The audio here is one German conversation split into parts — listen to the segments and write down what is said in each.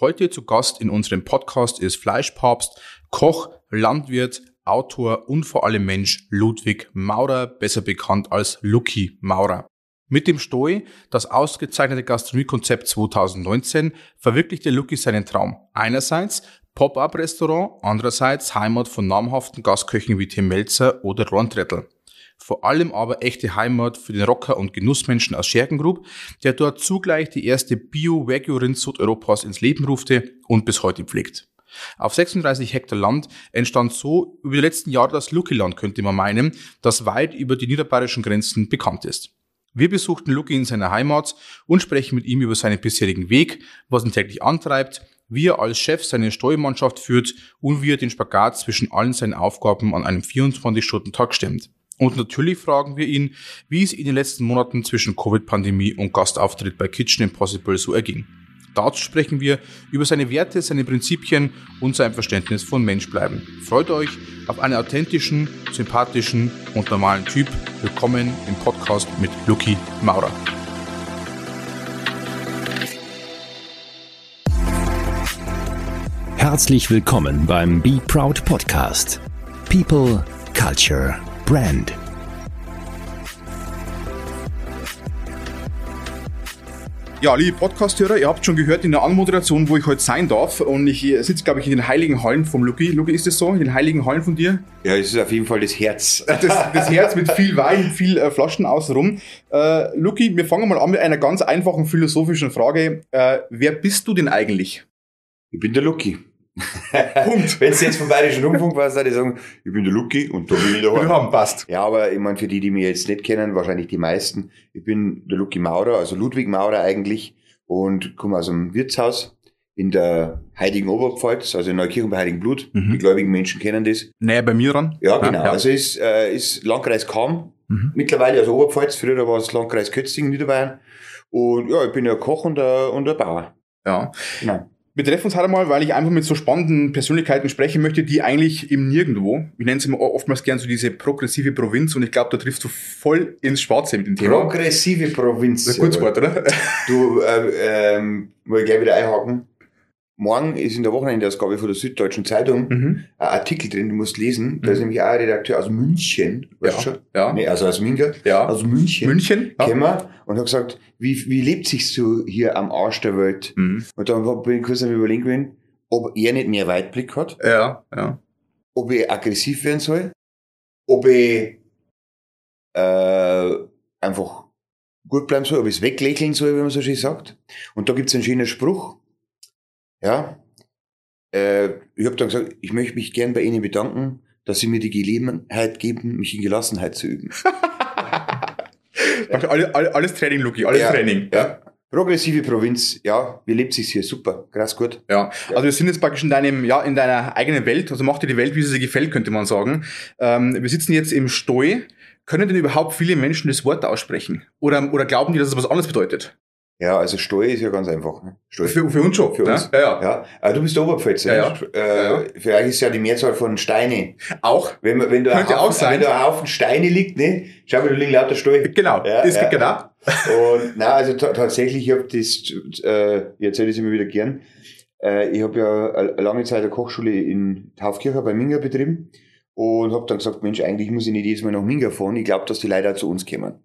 Heute zu Gast in unserem Podcast ist Fleischpapst, Koch, Landwirt, Autor und vor allem Mensch Ludwig Maurer, besser bekannt als Lucky Maurer. Mit dem Stoi, das ausgezeichnete Gastronomiekonzept 2019, verwirklichte Lucky seinen Traum. Einerseits Pop-up-Restaurant, andererseits Heimat von namhaften Gastköchen wie Tim Melzer oder Ron Trettel. Vor allem aber echte Heimat für den Rocker- und Genussmenschen aus Scherkengrub, der dort zugleich die erste Bio-Wagyu-Rindsud Europas ins Leben rufte und bis heute pflegt. Auf 36 Hektar Land entstand so über die letzten Jahre das Lucky-Land, könnte man meinen, das weit über die niederbayerischen Grenzen bekannt ist. Wir besuchten Lucky in seiner Heimat und sprechen mit ihm über seinen bisherigen Weg, was ihn täglich antreibt, wie er als Chef seine Steuermannschaft führt und wie er den Spagat zwischen allen seinen Aufgaben an einem 24-Stunden-Tag stemmt. Und natürlich fragen wir ihn, wie es in den letzten Monaten zwischen Covid-Pandemie und Gastauftritt bei Kitchen Impossible so erging. Dazu sprechen wir über seine Werte, seine Prinzipien und sein Verständnis von Menschbleiben. Freut euch auf einen authentischen, sympathischen und normalen Typ. Willkommen im Podcast mit Lucky Maurer. Herzlich willkommen beim Be Proud Podcast. People, Culture, Brand. Ja, liebe Podcast-Hörer, ihr habt schon gehört in der Anmoderation, wo ich heute sein darf. Und ich sitze, glaube ich, in den heiligen Hallen vom Lucky. Lucky, ist das so? In den heiligen Hallen von dir? Ja, es ist auf jeden Fall das Herz. Das, das Herz mit viel Wein, viel äh, Flaschen außenrum. Äh, Lucky, wir fangen mal an mit einer ganz einfachen philosophischen Frage. Äh, wer bist du denn eigentlich? Ich bin der Lucky. Punkt. Wenn es jetzt vom Bayerischen Rundfunk war, dann die sagen, ich bin der Lucky und da bin ich daheim. Wir haben, passt. Ja, aber ich meine, für die, die mich jetzt nicht kennen, wahrscheinlich die meisten, ich bin der Lucky Maurer, also Ludwig Maurer eigentlich und komme aus einem Wirtshaus in der Heiligen Oberpfalz, also in Neukirchen bei Heiligen Blut. Mhm. Die gläubigen Menschen kennen das. Näher bei mir ran? Ja, genau. Ja. Also ist, äh, ist Landkreis Kam, mhm. mittlerweile also Oberpfalz, früher war es Landkreis Kötzing, Niederbayern. Und ja, ich bin ja Koch und ein, und ein Bauer. Ja. Genau. Wir treffen uns halt einmal, weil ich einfach mit so spannenden Persönlichkeiten sprechen möchte, die eigentlich im Nirgendwo, ich nenne es immer oftmals gern so diese progressive Provinz und ich glaube, da triffst du voll ins Schwarze mit dem Thema. Progressive Provinz. Das ist ein Kurzwort, oder? Du, äh, ähm, muss ich gleich wieder einhaken. Morgen ist in der Wochenendausgabe von der Süddeutschen Zeitung mhm. ein Artikel drin, du musst lesen. Da mhm. ist nämlich auch ein Redakteur aus München, weißt ja, du schon? Ja. Nee, also aus Minga. Ja. Aus München. München. Ja. Und hat gesagt, wie, wie lebt sich so hier am Arsch der Welt? Mhm. Und dann bin ich kurz am überlegen gewesen, ob er nicht mehr Weitblick hat. Ja, ja. Ob er aggressiv werden soll. Ob er äh, einfach gut bleiben soll, ob er es weglächeln soll, wie man so schön sagt. Und da gibt's einen schönen Spruch ja, äh, ich habe dann gesagt, ich möchte mich gern bei Ihnen bedanken, dass Sie mir die Gelegenheit geben, mich in Gelassenheit zu üben. alles, alles Training, Luki, alles ja, Training. Ja. Progressive Provinz, ja, wie lebt sich's hier? Super, krass gut. Ja, also wir sind jetzt praktisch in deinem, ja, in deiner eigenen Welt, also mach dir die Welt, wie sie dir gefällt, könnte man sagen. Ähm, wir sitzen jetzt im Stoi. Können denn überhaupt viele Menschen das Wort aussprechen? Oder, oder glauben die, dass es was anderes bedeutet? Ja, also Steuer ist ja ganz einfach. Ne? Für, für uns schon. Für uns. Ja, ja. ja. Aber du bist der Oberpfälzer. Ja, ja. Äh, ja. Für euch ist ja die Mehrzahl von Steine. Auch. Wenn, wenn, da Könnte Haufen, auch sein. wenn da ein Haufen Steine liegt, ne? Schau mal, da liegen lauter Steuer. Genau, ja, das ja. genau. Und na, also tatsächlich, ich habe das, äh, ich erzähle das immer wieder gern. Äh, ich habe ja eine lange Zeit eine Kochschule in Taufkircher bei Minga betrieben und habe dann gesagt, Mensch, eigentlich muss ich nicht jedes Mal nach Minga fahren. Ich glaube, dass die Leute auch zu uns kommen.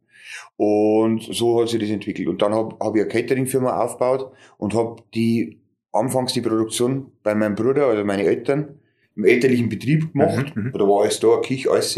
Und so hat sich das entwickelt. Und dann habe hab ich eine Catering-Firma aufgebaut und habe die anfangs die Produktion bei meinem Bruder oder meine Eltern im elterlichen Betrieb gemacht. Mhm, mhm. da war alles da, Küche, alles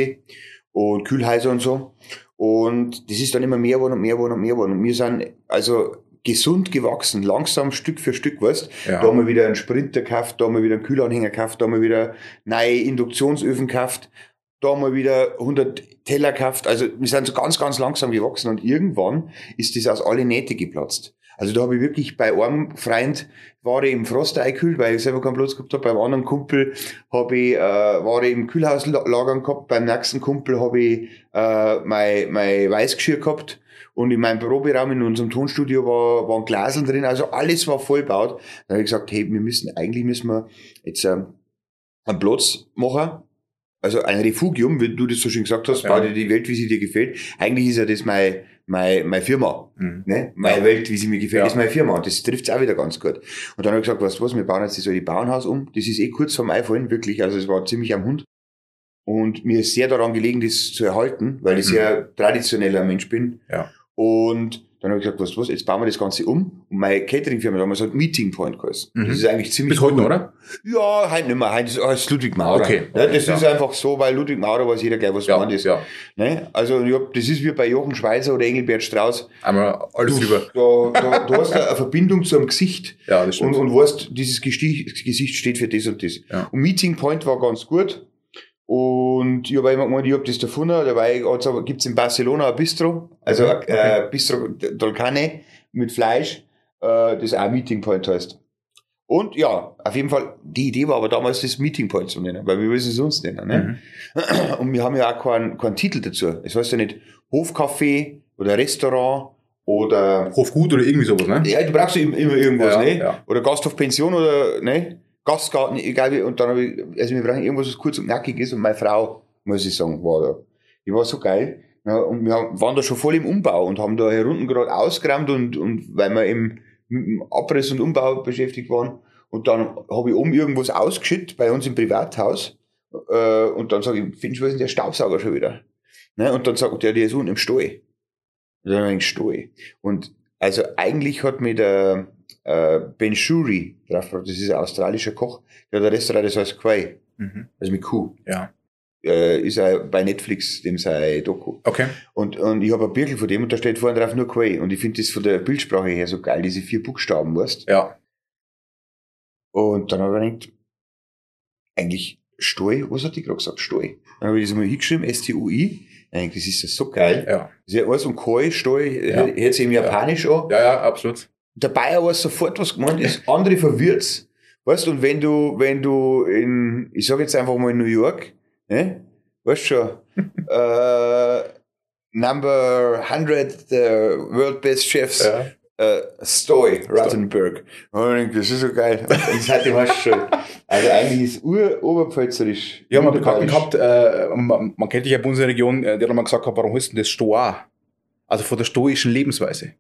und Kühlhäuser und so. Und das ist dann immer mehr geworden und mehr geworden und mehr geworden. Und wir sind also gesund gewachsen, langsam Stück für Stück, weißt ja. Da haben wir wieder einen Sprinter gekauft, da haben wir wieder einen Kühlanhänger gekauft, da haben wir wieder neue Induktionsöfen gekauft da mal wieder 100 Teller gekauft. Also wir sind so ganz, ganz langsam gewachsen und irgendwann ist das aus alle Nähte geplatzt. Also da habe ich wirklich bei einem Freund war ich im Frost eingekühlt, weil ich selber keinen Platz gehabt habe. Beim anderen Kumpel habe ich, äh, war ich im Kühlhaus lagern gehabt. Beim nächsten Kumpel habe ich äh, mein, mein Weißgeschirr gehabt. Und in meinem Proberaum in unserem Tonstudio war, waren Glaseln drin. Also alles war vollbaut. Da habe ich gesagt, hey, wir müssen, eigentlich müssen wir jetzt äh, einen Platz machen also ein Refugium, wie du das so schön gesagt hast, ja. bau dir die Welt, wie sie dir gefällt. Eigentlich ist ja das mein, meine, meine Firma. Mhm. Ne? Meine Welt, wie sie mir gefällt, Ja. ist meine Firma. Und das trifft auch wieder ganz gut. Und dann habe ich gesagt, weißt du was, wir bauen jetzt das alte Bauernhaus um. Das ist eh kurz vorm Einfallen, wirklich. Also es war ziemlich am Hund. Und mir ist sehr daran gelegen, das zu erhalten, weil ich Mhm. sehr traditioneller Mensch bin. Ja. Und dann habe ich gesagt, weißt du was, jetzt bauen wir das Ganze um. Und meine Catering-Firma damals hat Meeting Point geheißen. Mhm. Das ist eigentlich ziemlich Bis heute cool. noch, oder? Ja, heute nicht mehr. Heute ist alles Ludwig Maurer. Okay. Ja, das Ja. ist einfach so, weil Ludwig Maurer weiß jeder gleich, was gemeint ist. ja. Ne? Also ich hab, das ist wie bei Jochen Schweizer oder Engelbert Strauß. Einmal alles drüber. Da, da, du hast eine Verbindung zu einem Gesicht Ja, das und, stimmt. und weißt, dieses Gesicht, Gesicht steht für das und das. Ja. Und Meeting Point war ganz gut. Und ich habe immer gemeint, ich hab das davon, dabei gibt es in Barcelona ein Bistro, also Okay, ein äh, Bistro Dolcane mit Fleisch, äh, das auch Meeting Point heißt. Und ja, auf jeden Fall, die Idee war aber damals das Meeting Point zu nennen, weil wir wissen es sonst nennen. Ne? Mhm. Und wir haben ja auch keinen, keinen Titel dazu. Es heißt ja nicht Hofcafé oder Restaurant oder Hofgut oder irgendwie sowas, ne? ja, du brauchst ja immer, immer irgendwas, Ja, ne? ja. Oder Gasthof Pension oder ne? Gastgarten, egal wie. Und dann habe ich, also wir brauchen irgendwas, was kurz und knackig ist. Und meine Frau, muss ich sagen, war da. Die war so geil. Ja, und wir waren da schon voll im Umbau und haben da hier unten gerade ausgeräumt und, und weil wir im, mit dem Abriss und Umbau beschäftigt waren. Und dann habe ich oben irgendwas ausgeschüttet bei uns im Privathaus. Äh, und dann sage ich, du, was ist denn der Staubsauger schon wieder? Ne? Und dann sagt der, der ist unten im Stall. Und dann im Stall. Und also eigentlich hat mir der äh, Ben Shuri drauf das ist ein australischer Koch, der hat ein Restaurant, das heißt Quay, Mhm. also mit Kuh. Ja. Äh, ist auch bei Netflix, dem sei Doku. Okay. Und, und ich habe ein Birkel von dem und da steht vorne drauf nur Quay. Und ich finde das von der Bildsprache her so geil, diese vier Buchstaben, weißt Ja. Und dann habe ich gedacht, eigentlich Stoi, was hat die gerade gesagt? Stoi. Dann habe ich das mal hingeschrieben, S-T-U-I. Eigentlich, das ist ja so geil. Ja. Das ist ja alles und Koi, Stoi, Ja. hört sich im Japanisch an. Ja, ja, absolut. Der Bayer weiß sofort, was gemeint ist. Andere verwirrt's. Weißt du, und wenn du, wenn du in, ich sag jetzt einfach mal in New York, ne? Weißt schon, äh, Number 100 the World Best Chefs, Ja. äh, Stoy, ich denk, das ist so geil. Das hat die was schon. Also eigentlich ist ur oberpfälzerisch. Ich habe mal Bekannten wunderbar. gehabt, äh, man, man kennt dich ja bei unserer Region, äh, der hat mal gesagt, hat, warum heißt denn das Stoa? Also von der stoischen Lebensweise.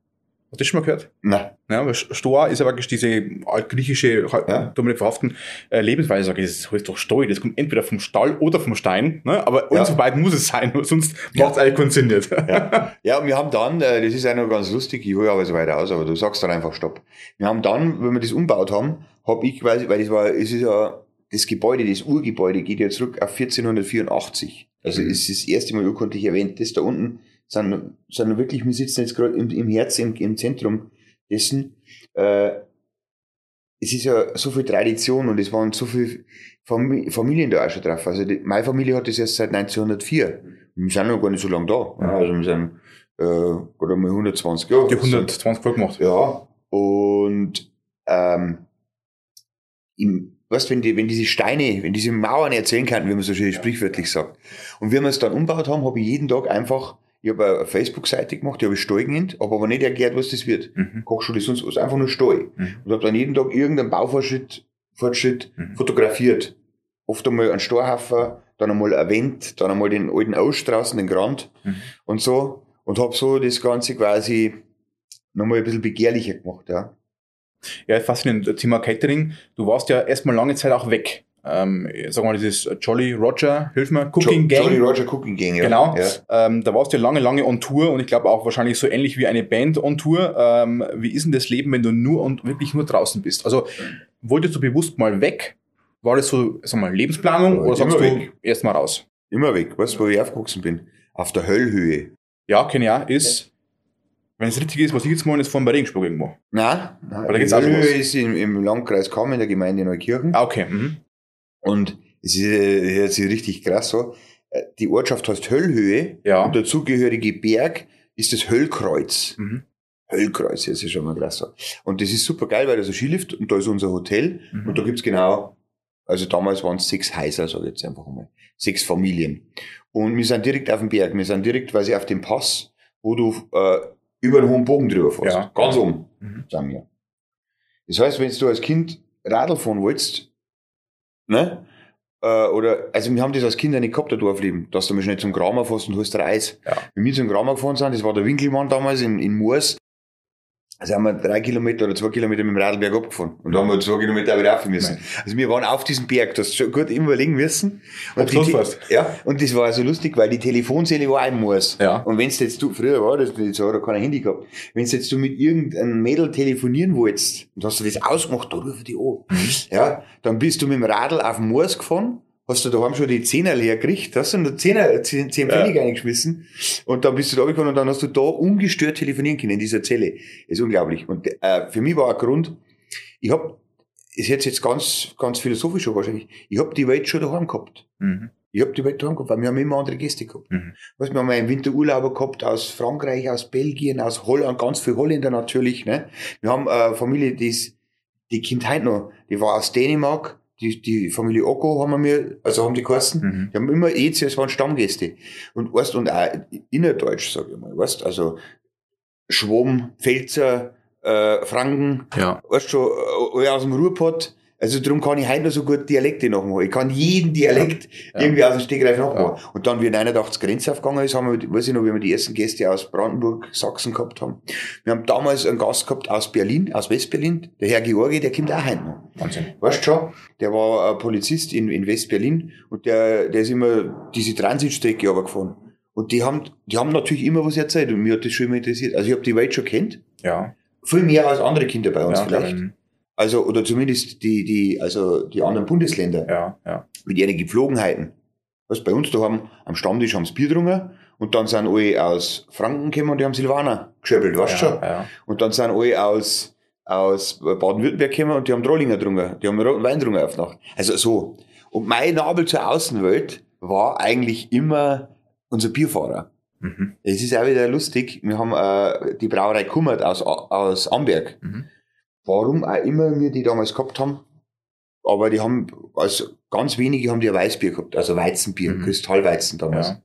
Hast du das schon mal gehört? Nein. Ja, weil Stoa ist ja wirklich diese altgriechische, Ja. ja. damit verhaften, äh, Lebensweise. Das heißt doch Stoi, das kommt entweder vom Stall oder vom Stein, ne? aber Ja. uns beiden muss es sein, sonst Ja. macht es eigentlich keinen Sinn nicht. Ja. ja, und wir haben dann, äh, das ist auch noch ganz lustig, ich hole aber so weiter aus, aber du sagst dann einfach Stopp. Wir haben dann, wenn wir das umbaut haben, habe ich quasi, weil das war, es ist ja, das Gebäude, das Urgebäude geht ja zurück auf 1484. Also Mhm. es ist das erste Mal urkundlich erwähnt. Das da unten sind, sind wirklich, wir sitzen jetzt gerade im, im Herz, im, im Zentrum dessen. Äh, es ist ja so viel Tradition und es waren so viele Fam Familien da auch schon drauf. Also die, meine Familie hat das erst seit 1904. Wir sind noch gar nicht so lange da. Ja. Also wir sind äh, gerade mal 120 Jahre. Die 120 Folgen gemacht. Ja, und ähm, im, weißt, wenn, die, wenn diese Steine, wenn diese Mauern erzählen könnten, wie man so schön sprichwörtlich sagt. Und wie wir es dann umgebaut haben, habe ich jeden Tag einfach, ich habe eine Facebook-Seite gemacht, die habe ich Stall genannt, habe aber nicht erklärt, was das wird. Mhm. Kochschule sonst was, einfach nur Stall. Mhm. Und habe dann jeden Tag irgendeinen Baufortschritt Fortschritt Mhm. fotografiert. Oft einmal einen Storhafen, dann einmal ein Wendt, dann einmal den alten Ausstraßen, den Grand Mhm. und so. Und habe so das Ganze quasi nochmal ein bisschen begehrlicher gemacht, ja. Ja, faszinierend. Thema Catering. Du warst ja erstmal lange Zeit auch weg. Ähm, sagen wir mal, dieses Jolly Roger, hilf mir, Cooking Jo- Gang. Jolly Roger Cooking Gang, ja. Genau. Ja. Ähm, da warst du ja lange, lange on Tour und ich glaube auch wahrscheinlich so ähnlich wie eine Band on Tour. Ähm, wie ist denn das Leben, wenn du nur und wirklich nur draußen bist? Also wolltest du bewusst mal weg? War das so, sag mal, Lebensplanung oder sagst du immer weg. erst mal raus? Immer weg. Weißt du, wo ich aufgewachsen bin? Auf der Höllhöhe. Ja, kenne ich auch, ist, wenn es richtig ist, was ich jetzt meine, ist von bei Regensburg irgendwo. Nein, nein Oder die geht's auch Höllhöhe los? ist im, im Landkreis Kamm in der Gemeinde Neukirchen. Ah, okay. Mhm. Und es ist, äh, hört sich richtig krass so. Äh, Die Ortschaft heißt Höllhöhe Ja. und der zugehörige Berg ist das Höllkreuz. Mhm. Höllkreuz, das ist schon mal krass so. Und das ist super geil, weil da ist ein Skilift und da ist unser Hotel Mhm. und da gibt's genau, also damals waren es sechs Häuser, sage ich jetzt einfach mal. Sechs Familien. Und wir sind direkt auf dem Berg, wir sind direkt quasi auf dem Pass, wo du äh, über den hohen Bogen drüber fährst. Ja. Ganz oben Mhm. sind wir. Das heißt, wenn du als Kind Radl fahren wolltest, ne, Äh, oder, also wir haben das als Kinder nicht gehabt, der Dorfleben, dass du mal schnell zum Kramer fährst und holst dir Eis. Ja. Wenn wir zum Kramer gefahren sind, das war der Winkelmann damals in, in Moors, also haben wir drei Kilometer oder zwei Kilometer mit dem Radlberg abgefahren. Und da haben wir zwei Kilometer wieder rauf müssen. Also wir waren auf diesem Berg, das schon gut immer überlegen müssen. Und die, ja, und das war so lustig, weil die Telefonzelle war im Moors. Ja. Und wenn's jetzt du, früher war das, nicht so hat er kein Handy gehabt. Wenn's jetzt du mit irgendeinem Mädel telefonieren wolltest, und hast du das ausgemacht, da rufe die an. Ja, dann bist du mit dem Radl auf den Moors gefahren, hast du daheim schon die Zehner leer gekriegt, hast du einen Zehner, zehn, zehn Ja. Pfennig eingeschmissen, und dann bist du da gekommen und dann hast du da ungestört telefonieren können in dieser Zelle. Das ist unglaublich. Und äh, für mich war ein Grund, ich hab, ist jetzt jetzt ganz, ganz philosophisch schon wahrscheinlich, ich hab die Welt schon daheim gehabt. Mhm. Ich hab die Welt daheim gehabt, weil wir haben immer andere Gäste gehabt. Mhm. Weißt, wir haben einen Winterurlauber gehabt aus Frankreich, aus Belgien, aus Holland, ganz viele Holländer natürlich. Ne? Wir haben eine Familie, die ist, die Kind heute noch, die war aus Dänemark, die, die Familie Ocko haben wir mir, also haben die geheißen. Mhm. Die haben immer eh, es waren Stammgäste. Und weißt, und auch innerdeutsch, sag ich mal, weißt, also Schwaben, Pfälzer, äh, Franken, Ja. weißt schon, äh, aus dem Ruhrpott. Also darum kann ich heute noch so gut Dialekte nachmachen. Ich kann jeden Dialekt Ja. irgendwie aus dem Stegreif nachmachen. Und dann, wie 89 Grenze aufgegangen ist, haben wir, weiß ich noch, wie wir die ersten Gäste aus Brandenburg, Sachsen gehabt haben. Wir haben damals einen Gast gehabt aus Berlin, aus Westberlin, der Herr Georgi, der kommt auch heute noch. Wahnsinn. Weißt schon, der war ein Polizist in, in Westberlin und der, der ist immer diese Transitstrecke runtergefahren. Und die haben, die haben natürlich immer was erzählt und mir hat das schon immer interessiert. Also ich habe die Welt schon kennt, Ja. viel mehr als andere Kinder bei uns ja, vielleicht. mhm. Also, oder zumindest die, die, also die anderen Bundesländer ja, ja. mit ihren Gepflogenheiten. Was bei uns da haben, am Stammtisch haben sie Bier getrunken und dann sind alle aus Franken gekommen und die haben Silvaner geschöppelt, weißt du ja, schon? ja. Und dann sind alle aus, aus Baden-Württemberg gekommen und die haben Drollinger getrunken. Die haben roten Wein getrunken auf Nacht. Also so. Und mein Nabel zur Außenwelt war eigentlich immer unser Bierfahrer. Mhm. Es ist auch wieder lustig. Wir haben äh, die Brauerei Kummert aus, aus Amberg. Mhm. Warum auch immer wir die damals gehabt haben. Aber die haben, also ganz wenige haben die ein Weißbier gehabt, also Weizenbier, Mhm. Kristallweizen damals. Ja.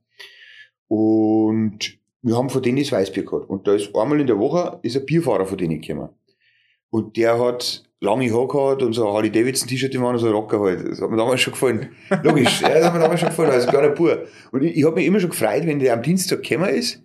Und wir haben von denen das Weißbier gehabt. Und da ist einmal in der Woche ist ein Bierfahrer von denen gekommen. Und der hat lange Haare gehabt und so ein Harley Davidson T-Shirt im und so ein Rocker halt. Das hat mir damals schon gefallen. Logisch, ja, das hat mir damals schon gefallen, als kleiner Bub. Und ich, ich habe mich immer schon gefreut, wenn der am Dienstag gekommen ist,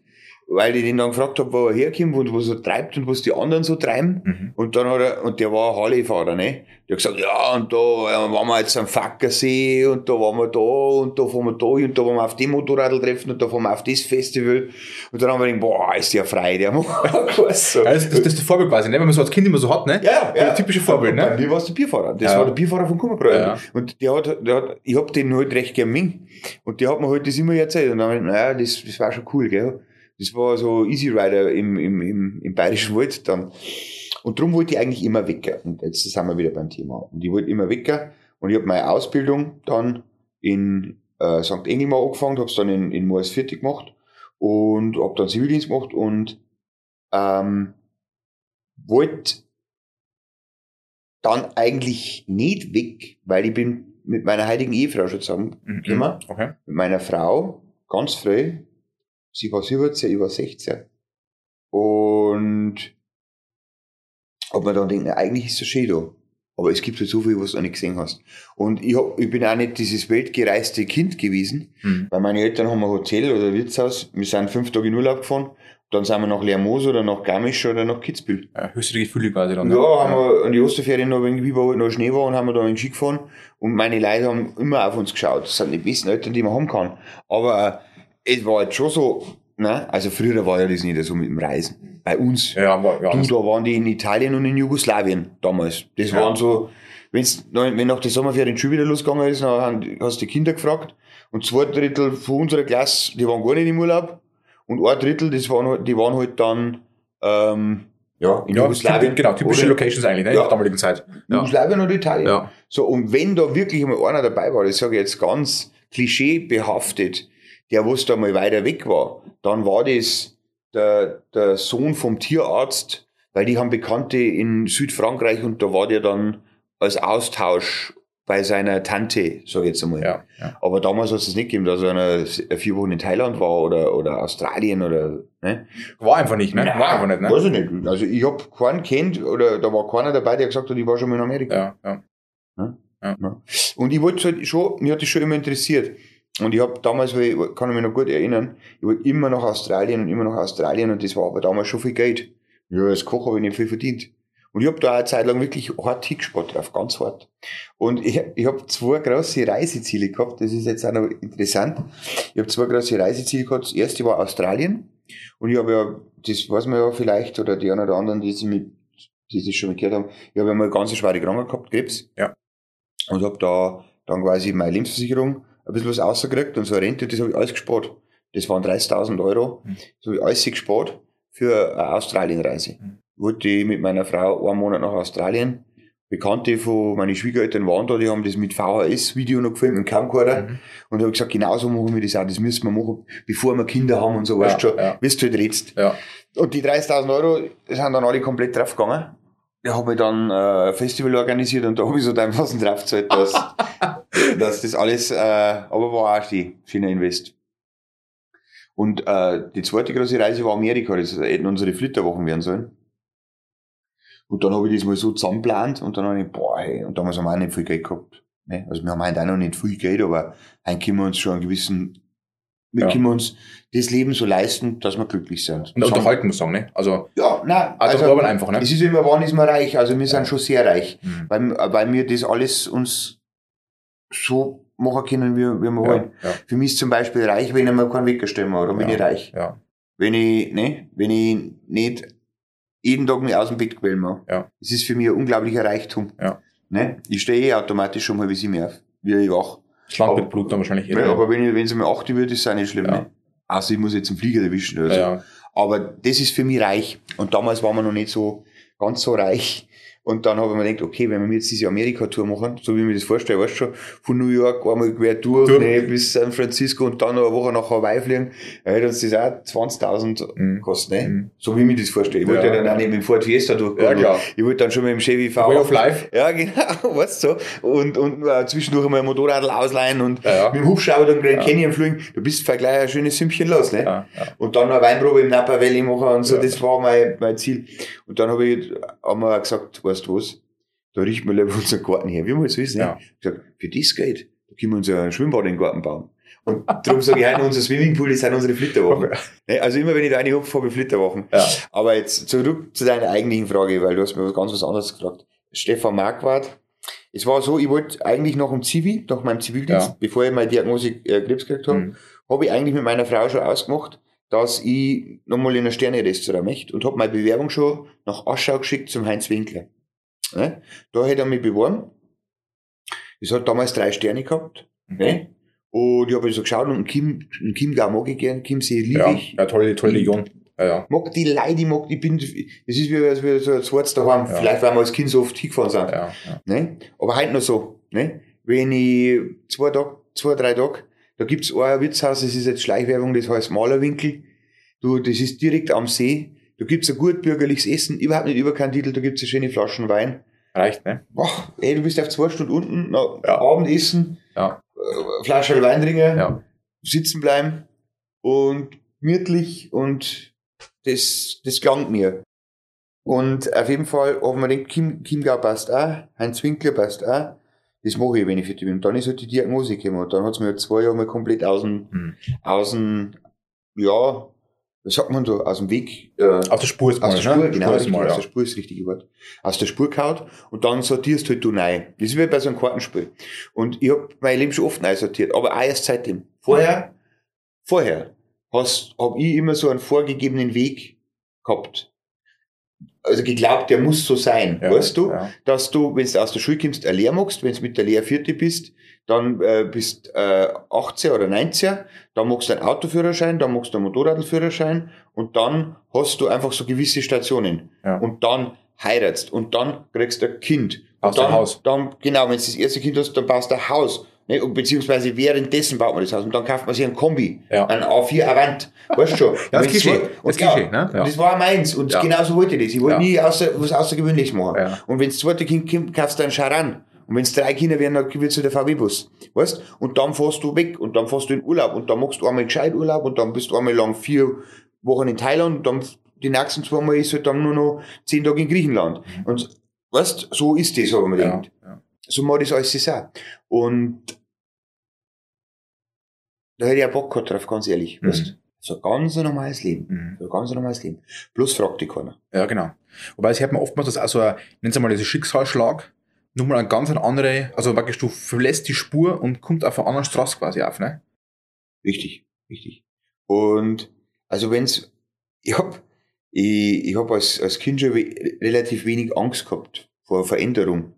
weil ich den dann gefragt habe, wo er herkommt und was er treibt und was die anderen so treiben. Mhm. Und dann hat er, und der war Harley-Fahrer, ne? Der hat gesagt, ja, und da äh, waren wir jetzt am Fackersee und da waren wir da und da fahren wir da und da waren wir auf dem Motorradl treffen und da fahren wir auf das Festival. Und dann haben wir gedacht, boah, ist der frei, der das, das, das ist das Vorbild quasi, ne? wenn man so als Kind immer so hat, ne? Ja, ja. Das typische Vorbild, Bei ne? mir war es der Bierfahrer. Das Ja. war der Bierfahrer von Kummerbräu. Ja. Und der hat, der hat, ich hab den halt recht gern Ming. Und der hat mir halt das immer erzählt. Und dann hab ich, naja, das, das war schon cool, gell. Das war so Easy Rider im, im, im, im Bayerischen Wald dann. Und darum wollte ich eigentlich immer weg. Und jetzt sind wir wieder beim Thema. Und ich wollte immer weg. Und ich habe meine Ausbildung dann in äh, St. Engelmar angefangen, habe es dann in, in Moors fertig gemacht und habe dann Zivildienst gemacht und ähm, wollte dann eigentlich nicht weg, weil ich bin mit meiner heutigen Ehefrau schon zusammengekommen, Mhm. Okay. mit meiner Frau, ganz früh. Sie war 17, ich war 16. Und hab mir dann na, eigentlich ist es schön da. Aber es gibt halt so viel, was du noch nicht gesehen hast. Und ich, hab, ich bin auch nicht dieses weltgereiste Kind gewesen, Mhm. weil meine Eltern haben ein Hotel oder ein Wirtshaus. Wir sind fünf Tage in Urlaub gefahren. Dann sind wir nach Lermoos oder nach Garmisch oder nach Kitzbühel. Ja, höchste Gefühle quasi dann. ne? Ja, haben wir an die Osterferien noch irgendwie, wo halt noch Schnee war und haben wir da in den Ski gefahren. Und meine Leute haben immer auf uns geschaut. Das sind die besten Eltern, die man haben kann. Aber äh, es war halt schon so, ne? Also früher war ja das nicht so mit dem Reisen. Bei uns. Ja, war, ja, Du, da waren die in Italien und in Jugoslawien damals. Das Ja. waren so, wenn's, wenn nach der Sommerferien schon wieder losgegangen ist, dann hast du die Kinder gefragt. Und zwei Drittel von unserer Klasse, die waren gar nicht im Urlaub. Und ein Drittel, das waren, halt- die waren halt dann, ähm, ja, in ja, Jugoslawien. genau, typische oder- Locations eigentlich, ne? In Ja. der damaligen Zeit. Ja. Jugoslawien oder Italien. Ja. So, und wenn da wirklich mal einer dabei war, das sage ich jetzt ganz klischeebehaftet, der was da mal weiter weg war, dann war das der, der Sohn vom Tierarzt, weil die haben Bekannte in Südfrankreich und da war der dann als Austausch bei seiner Tante, ich jetzt einmal. Ja, ja. Aber damals hat es nicht gegeben, dass einer vier Wochen in Thailand war oder, oder Australien oder, ne? War einfach nicht, ne? War einfach nicht, ne? Weiß ich nicht. Also ich hab keinen kennt oder da war keiner dabei, der gesagt hat, ich war schon mal in Amerika. Ja, ja. Ja. Und ich wollte halt schon, mir hat das schon immer interessiert. Und ich habe damals, ich kann mich noch gut erinnern, ich wollte immer nach Australien und immer nach Australien und das war aber damals schon viel Geld. Ja, als Koch habe ich nicht viel verdient. Und ich habe da eine Zeit lang wirklich hart hingespart drauf, ganz hart. Und ich, ich habe zwei große Reiseziele gehabt, das ist jetzt auch noch interessant. Ich habe zwei große Reiseziele gehabt. Das erste war Australien. Und ich habe ja, das weiß man ja vielleicht, oder die einen oder anderen, die sich mit, die das schon mal gehört haben, ich habe ja mal eine ganz schwere Krankheit gehabt, Krebs. Ja. Und habe da dann quasi meine Lebensversicherung ein bisschen was rausgekriegt und so eine Rente, das habe ich alles gespart. Das waren 30.000 Euro. Mhm. Das habe ich alles gespart für eine Australienreise. Mhm. Wollte ich mit meiner Frau einen Monat nach Australien. Bekannte von meinen Schwiegereltern waren da, die haben das mit VHS-Video noch gefilmt, mit Camcorder. Mhm. Und ich habe gesagt, genauso machen wir das auch. Das müssen wir machen, bevor wir Kinder haben und so, weißt du Ja, schon, ja. wie du halt redst. Ja. Und die 30.000 Euro sind dann alle komplett draufgegangen. Da habe ich dann äh, ein Festival organisiert und da habe ich so dermaßen draufgezahlt, dass, dass das alles, äh, aber war auch schön, schöner Invest. Und äh, die zweite große Reise war Amerika, das hätten unsere Flitterwochen werden sollen. Und dann habe ich das mal so zusammenplant und dann habe ich, boah, hey, und damals haben wir auch nicht viel Geld gehabt. Ne? Also wir haben heute auch noch nicht viel Geld, aber heute können wir uns schon einen gewissen, wir Ja. können uns das Leben so leisten, dass wir glücklich sind. Und unterhalten muss sagen, ne? Also, ja, nein. also, also einfach, ne? Es ist immer, wann ist man reich? Also wir sind Ja. schon sehr reich, Mhm. weil, weil wir das alles uns so machen können, wie, wie wir wollen. Ja, ja, Für mich ist zum Beispiel reich, wenn ich mir keinen Wecker stellen oder bin ich reich. Wenn ich, ne, wenn ich nicht jeden Tag mich aus dem Bett quälen muss. Ja. Das ist für mich ein unglaublicher Reichtum. Ne? Ich stehe eh automatisch um halb sieben auf, wie ich wach. Aber- mit Blut dann wahrscheinlich eh. Ja, aber wenn ich, wenn es mir achten würde, ist es auch nicht schlimm. Ne? Also ich muss jetzt einen Flieger erwischen oder so. Aber das ist für mich reich. Und damals waren wir noch nicht so ganz so reich. Und dann habe ich mir gedacht, okay, wenn wir jetzt diese Amerika-Tour machen, so wie ich mir das vorstelle, weißt du schon, von New York einmal quer durch, Durch. ne, bis San Francisco und dann noch eine Woche nach Hawaii fliegen, dann hätte uns das auch 20.000 Mhm. gekostet, ne? Mhm. So wie ich mir das vorstelle. Ich wollte Ja. ja dann auch nicht mit dem Ford Fiesta durchgehen. Ja. Ich wollte dann schon mit dem Chevy V. Way of Life. Ja, genau, weißt du, so. Und, und äh, zwischendurch einmal ein Motorrad ausleihen und Ja, ja. mit dem Hubschrauber dann Grand Ja. Canyon fliegen. Du bist gleich ein schönes Sümmchen los, ne? Ja, ja. Und dann eine Weinprobe im Napa Valley machen und so, Ja. das war mein, mein Ziel. Und dann habe ich, haben wir gesagt, weißt du was, da richten wir lieber unseren Garten her. Wie so ist, ne? Ja. Ich gesagt, für das Geld, da können wir uns ja ein Schwimmbad in den Garten bauen. Und darum sage ich heute, unser Swimmingpool, sind unsere Flitterwochen. Ne? Also immer wenn ich da eine hupfe, habe ich Flitterwochen. Ja. Aber jetzt zurück zu deiner eigentlichen Frage, weil du hast mir was ganz was anderes gefragt. Stefan Marquardt. Es war so, ich wollte eigentlich nach dem Zivi, nach meinem Zivildienst, Ja. bevor ich meine Diagnose äh, Krebs gekriegt habe, Mhm. habe ich eigentlich mit meiner Frau schon ausgemacht, dass ich nochmal in ein Sterne-Restaurant möchte und habe meine Bewerbung schon nach Aschau geschickt zum Heinz Winkler. Ne? Da hätte er mich beworben. Das hat damals drei Sterne gehabt. Mhm. Ne? Und ich habe so geschaut und Kim, Kim Gau mag ich gern, Kim See liebe Ja, ich. ja, tolle, tolle Legion. Ja, ja. Mag die Leute, ich mag, ich bin, das ist wie, als wir so ein zweites daheim, Ja. vielleicht weil wir als Kind so oft hingefahren sind. ja, ja. Ne? Aber heute noch so. Ne? Wenn ich zwei Tage, zwei, drei Tage, da gibt's ein Wirtshaus, das ist jetzt Schleichwerbung, das heißt Malerwinkel. Du, das ist direkt am See. Da gibt's ein gut bürgerliches Essen, überhaupt nicht überkandidelt, da gibt's eine schöne Flaschen Wein. Reicht, ne? Boah, ey, du bist auf zwei Stunden unten, Ja. Abendessen, Ja. äh, Flasche Wein trinken, Ja. sitzen bleiben und gemütlich und das, das klangt mir. Und auf jeden Fall haben wir gedacht, Kim, Chiemgau passt auch, Heinz Winkler passt auch. Das mache ich, wenn ich fertig bin. Und dann ist halt die Diagnose gekommen. Und dann hat's mir halt zwei Jahre mal komplett aus dem, Mhm. aus dem, ja, was sagt man da, aus dem Weg, äh, Auf der Spur ist mal, aus der Spur, ne? genau, Spur ist mal, aus der Spur ist das richtige Wort. Aus der Spur kaut und dann sortierst halt du neu. Das ist wie bei so einem Kartenspiel. Und ich hab mein Leben schon oft neu sortiert, aber auch erst seitdem. Vorher, vorher hast, hab ich immer so einen vorgegebenen Weg gehabt. Also geglaubt, der muss so sein, Ja, weißt du? Ja. Dass du, wenn du aus der Schule kommst, eine Lehre machst, wenn du mit der Lehre vierte bist, dann äh, bist äh, 18 oder 19, dann machst du einen Autoführerschein, dann machst du einen Motorradführerschein und dann hast du einfach so gewisse Stationen. Ja. Und dann heiratst und dann kriegst du ein Kind. Baust und dann, Haus. Dann, genau, wenn du das erste Kind hast, dann baust du ein Haus. Ne? Und beziehungsweise währenddessen baut man das Haus. Und dann kauft man sich einen Kombi, Ja. einen A4 Avant. Weißt du schon? Ja, das Wenn's Klischee. Das Klischee, ja, ne? Ja. Das war meins. Und Ja. genauso wollte ich das. Ich wollte nie außer, was Außergewöhnliches machen. Ja. Und wenn das zweite Kind kommt, kaufst du einen Charan. Und wenn es drei Kinder werden, dann wird's der VW-Bus. Weißt? Und dann fährst du weg und dann fährst du in Urlaub und dann machst du einmal gescheit Urlaub und dann bist du einmal lang vier Wochen in Thailand und dann die nächsten zwei Mal ist halt dann nur noch zehn Tage in Griechenland. Und weißt, so ist das, habe ich mir Ja. gedacht. So mache ich das alles auch. Und da hätte ich auch Bock gehabt drauf, ganz ehrlich. Mhm. Weißt? So ein ganz normales Leben. Mhm. So ein ganz normales Leben. Bloß fragt dich keiner. Ja, genau. Wobei es hört man oftmals, dass auch so ein, nennen Sie mal diese Schicksalsschlag, nochmal ein ganz andere, also praktisch du verlässt die Spur und kommt auf einer anderen Straße quasi auf, ne? Richtig, richtig. Und also wenn's, ich hab, ich, ich hab als, als Kind schon relativ wenig Angst gehabt vor Veränderung.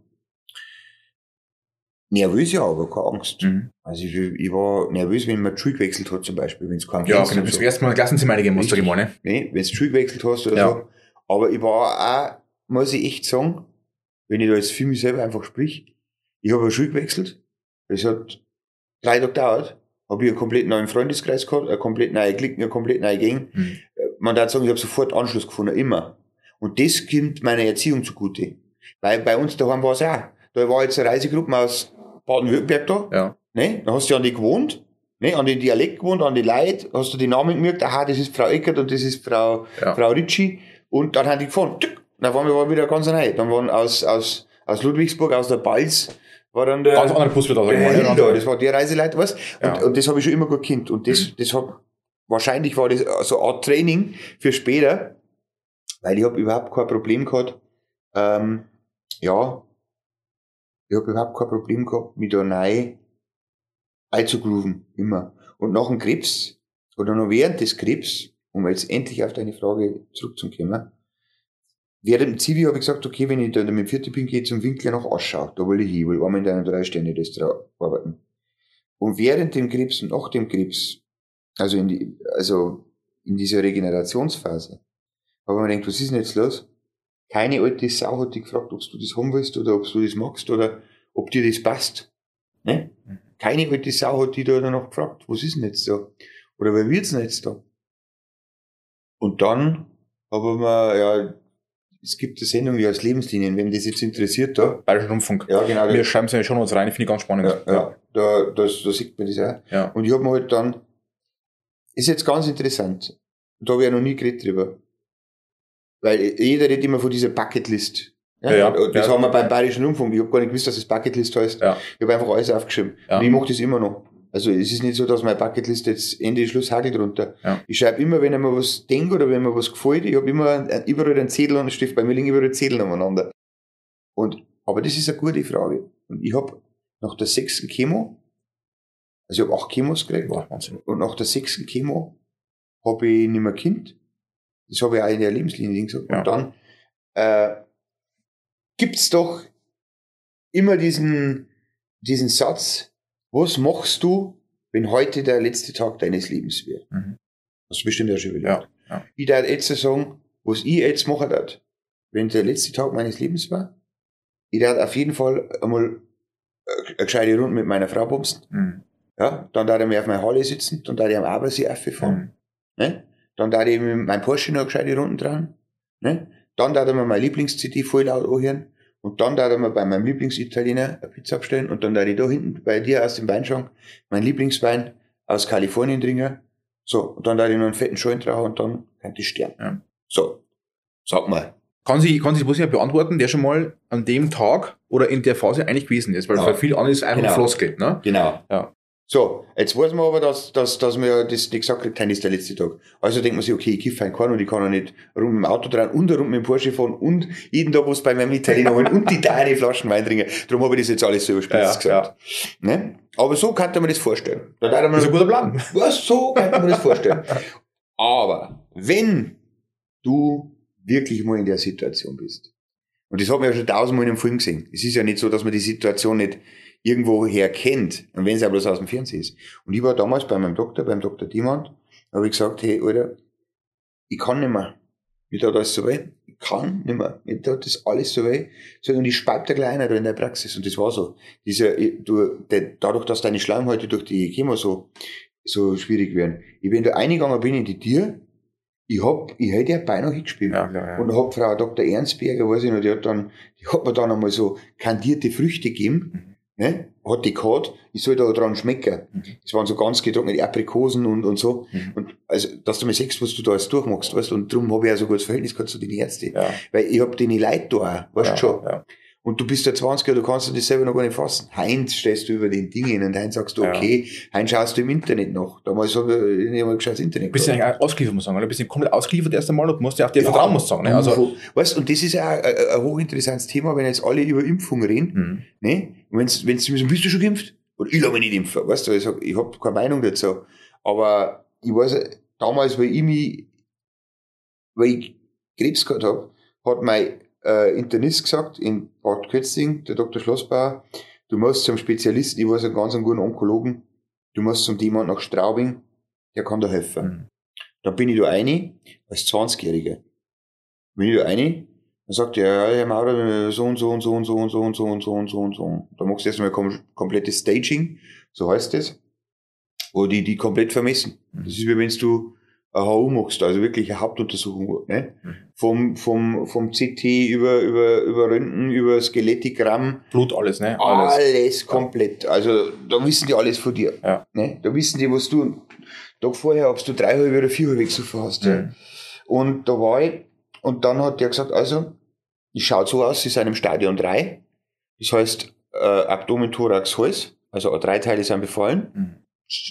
Nervös ja, aber keine Angst. Mhm. Also ich, ich war nervös, wenn man die Schule gewechselt hat zum Beispiel, wenn es keinen Ja, genau. Bis zum ersten Mal Klassenzimmer eingehen musst, ich mal, ne? Nee, wenn du die Schule gewechselt hast oder Ja. so. Aber ich war auch, muss ich echt sagen, wenn ich da jetzt für mich selber einfach sprich, ich habe eine Schule gewechselt, es hat drei Tage gedauert, habe ich einen komplett neuen Freundeskreis gehabt, eine komplett neue Klicken, eine komplett neue Gang. Mhm. Man darf sagen, ich habe sofort Anschluss gefunden, immer. Und das kommt meiner Erziehung zugute. Weil bei uns daheim war es auch. Da war jetzt eine Reisegruppe aus Baden-Württemberg da. Ja. Ne? Da hast du an die gewohnt, ne? an den Dialekt gewohnt, an die Leute, hast du die Namen gemerkt, aha, das ist Frau Eckert und das ist Frau, Ja. Frau Ritchie. Und dann haben die gefahren. Tück. Dann waren wir war wieder ganz neu. Dann waren aus, aus, aus Ludwigsburg, aus der Balz, war dann der, Ganz andere Bus wieder, der? Hilda, das war der Reiseleiter, was? Und, Ja. Mhm. und das habe ich schon immer gut kennt. Und das, das hab, wahrscheinlich war das so eine Art Training für später, weil ich habe überhaupt kein Problem gehabt, ähm, ja, ich habe überhaupt kein Problem gehabt, mich da neu einzugrooven, immer. Und nach dem Krebs, oder noch während des Krebs, um jetzt endlich auf deine Frage zurückzukommen, während dem Zivi habe ich gesagt, okay, wenn ich da mit dem vierten bin, gehe zum Winkler nach Aschau, da will ich hin, will einmal in einem Drei-Sterne-Restaurant arbeiten. Und während dem Krebs und nach dem Krebs, also in die, also in dieser Regenerationsphase, habe ich mir gedacht, was ist denn jetzt los? Keine alte Sau hat dich gefragt, ob du das haben willst oder ob du das magst oder ob dir das passt. Ne? Keine alte Sau hat dich da danach gefragt, was ist denn jetzt so? Oder wer wird's denn jetzt da? Und dann ich mir, ja, es gibt eine Sendung wie als Lebenslinien, wenn das jetzt interessiert da. Bayerischen Rundfunk. Ja, genau. Wir schreiben es ja schon uns rein, finde ich ganz spannend. Ja, ja, da, das, da sieht man das auch. Ja. Und ich habe mir halt dann, ist jetzt ganz interessant, da habe ich ja noch nie geredet drüber. Weil jeder redet immer von dieser Bucketlist. Ja, ja. Das Ja. haben wir beim Bayerischen Rundfunk. Ich habe gar nicht gewusst, dass das Bucketlist heißt. Ja. Ich habe einfach alles aufgeschrieben. Ja. Und ich mache das immer noch. Also es ist nicht so, dass meine Bucketlist jetzt Ende Schluss hagelt runter. Ja. Ich schreibe immer, wenn ich mir was denke oder wenn mir was gefällt, ich habe immer überall einen Zettel und einen Stift. Bei mir liegen überall Zettel umeinander. Und, aber das ist eine gute Frage. Und ich habe nach der sechsten Chemo, also ich habe acht Chemos gekriegt, Boah, und nach der sechsten Chemo habe ich nicht mehr Kind. Das habe ich auch in der Lebenslinie gesagt. Ja. Und dann äh, gibt's doch immer diesen, diesen Satz, was machst du, wenn heute der letzte Tag deines Lebens wäre? Mhm. Hast du bestimmt ja schon überlegt. Ja, ja. Ich darf jetzt sagen, was ich jetzt machen darf, wenn der letzte Tag meines Lebens war, ich darf auf jeden Fall einmal eine gescheite Runde mit meiner Frau bumsen. Mhm. Ja, dann darf ich mir auf meine Halle sitzen, dann darf ich am Abersee fahren. Mhm. Ne? Dann darf ich mit meinem Porsche noch gescheite Runden dran. Ne? Dann ich mir meine Lieblings-CD voll laut anhören. Und dann ich mir bei meinem Lieblingsitaliener eine Pizza abstellen. Und dann darf ich da hinten bei dir aus dem Weinschrank mein Lieblingswein aus Kalifornien trinken. So, und dann darf ich noch einen fetten Joint rauchen und dann kann ich sterben. Ja. So, sag mal. Kann sie, kann sie das ja beantworten, der schon mal an dem Tag oder in der Phase eigentlich gewesen ist, weil Ja. für viel anderes einfach Genau. Floskel, ne? Genau. Ja. So, jetzt weiß man aber, dass, dass, dass wir das nicht gesagt kriegt, ist der letzte Tag. Also denkt man sich, okay, ich kiffe einen Korn und ich kann auch nicht rum mit dem Auto dran und rum mit dem Porsche fahren und jeden Tag was bei meinem Italiener holen und die drei Flaschen Wein trinken. Darum habe ich das jetzt alles so überspitzt Ja, gesagt. Ne? Aber so kann man das vorstellen. Da man Das ist ein guter Plan. was, so kann man das vorstellen. Aber wenn du wirklich mal in der Situation bist, und das hat man ja schon tausendmal in einem Film gesehen, es ist ja nicht so, dass man die Situation nicht irgendwo her kennt, und wenn es ja bloß aus dem Fernsehen ist. Und ich war damals bei meinem Doktor, beim Dr. Diamant, habe ich gesagt, hey, Alter, ich kann nicht mehr. Mir tut alles so weh. Ich kann nicht mehr. Mir tut das alles so weh. So, und ich speib da gleich einer da in der Praxis. Und das war so. Dieser, du, der, dadurch, dass deine Schleimhäute durch die Chemo so, so schwierig werden. Ich bin da eingegangen bin in die Tür, ich hab, ich hätte ja beinahe hingespielt. Ja, klar, ja. Und hab Frau Dr. Ernstberger, weiß ich noch, die hat dann, die hat mir dann einmal so kandierte Früchte gegeben, ne? Hat die gehabt, ich soll da dran schmecken. Mhm. Das waren so ganz getrocknete Aprikosen und, und so. Mhm. Und, also, dass du mal siehst, was du da alles durchmachst, weißt, und drum habe ich auch so ein gutes Verhältnis gehabt zu den Ärzten. Ja, Weil ich hab denen Leute da auch, weißt du ja, schon. ja. Und du bist der 20er, du kannst dir das selber noch gar nicht fassen. Heinz stehst du über den Dingen und Heinz sagst du, Ja. okay, Heinz schaust du im Internet noch. Damals habe ich nicht mal gescheit ins Internet Du bist ja eigentlich auch ausgeliefert, muss man sagen. Du bist ja komplett ausgeliefert erst einmal und musst ja auch dir vertrauen, musst du sagen. Ne? Also, weißt, und das ist ja ein, ein, ein hochinteressantes Thema, wenn jetzt alle über Impfung reden. mhm. Ne? Und wenn's, wenn's mir sagen, bist du schon geimpft? Oder ich lasse mich nicht impfen. Weißt du, ich sag, ich habe keine Meinung dazu. Aber ich weiß, damals, weil ich mich, weil ich Krebs gehabt habe, hat mein äh, Internist gesagt, in Bad Kötzing, der Dr. Schlossbauer, du musst zum Spezialisten, ich weiß einen ganz einen guten Onkologen, du musst zum jemand nach Straubing, der kann da helfen. Mhm. Dann bin ich da eine, als 20-Jähriger. Bin ich da eine, dann sagt er, ja, Herr Maurer, so und so und so und so und so und so und so und so und so. Dann machst du erstmal kom komplettes Staging, so heißt das, wo die die komplett vermessen. Mhm. Das ist wie wenn du eine HU machst, also wirklich eine Hauptuntersuchung, ne? Mhm. Vom, vom, vom CT über, über, über Röntgen, über Skelettigramm, Blut, alles, ne? alles, komplett. Also da wissen die alles von dir. Ja. Ne? Da wissen die, was du Tag vorher, ob du drei halbe oder vier halbe Wechselfer hast. Ja. Mhm. Und da war ich, und dann hat der gesagt, also, es schaut so aus, sie sind im Stadion 3. Das heißt, äh, Abdomen, Thorax, Hals. Also drei Teile sind befallen. Mhm.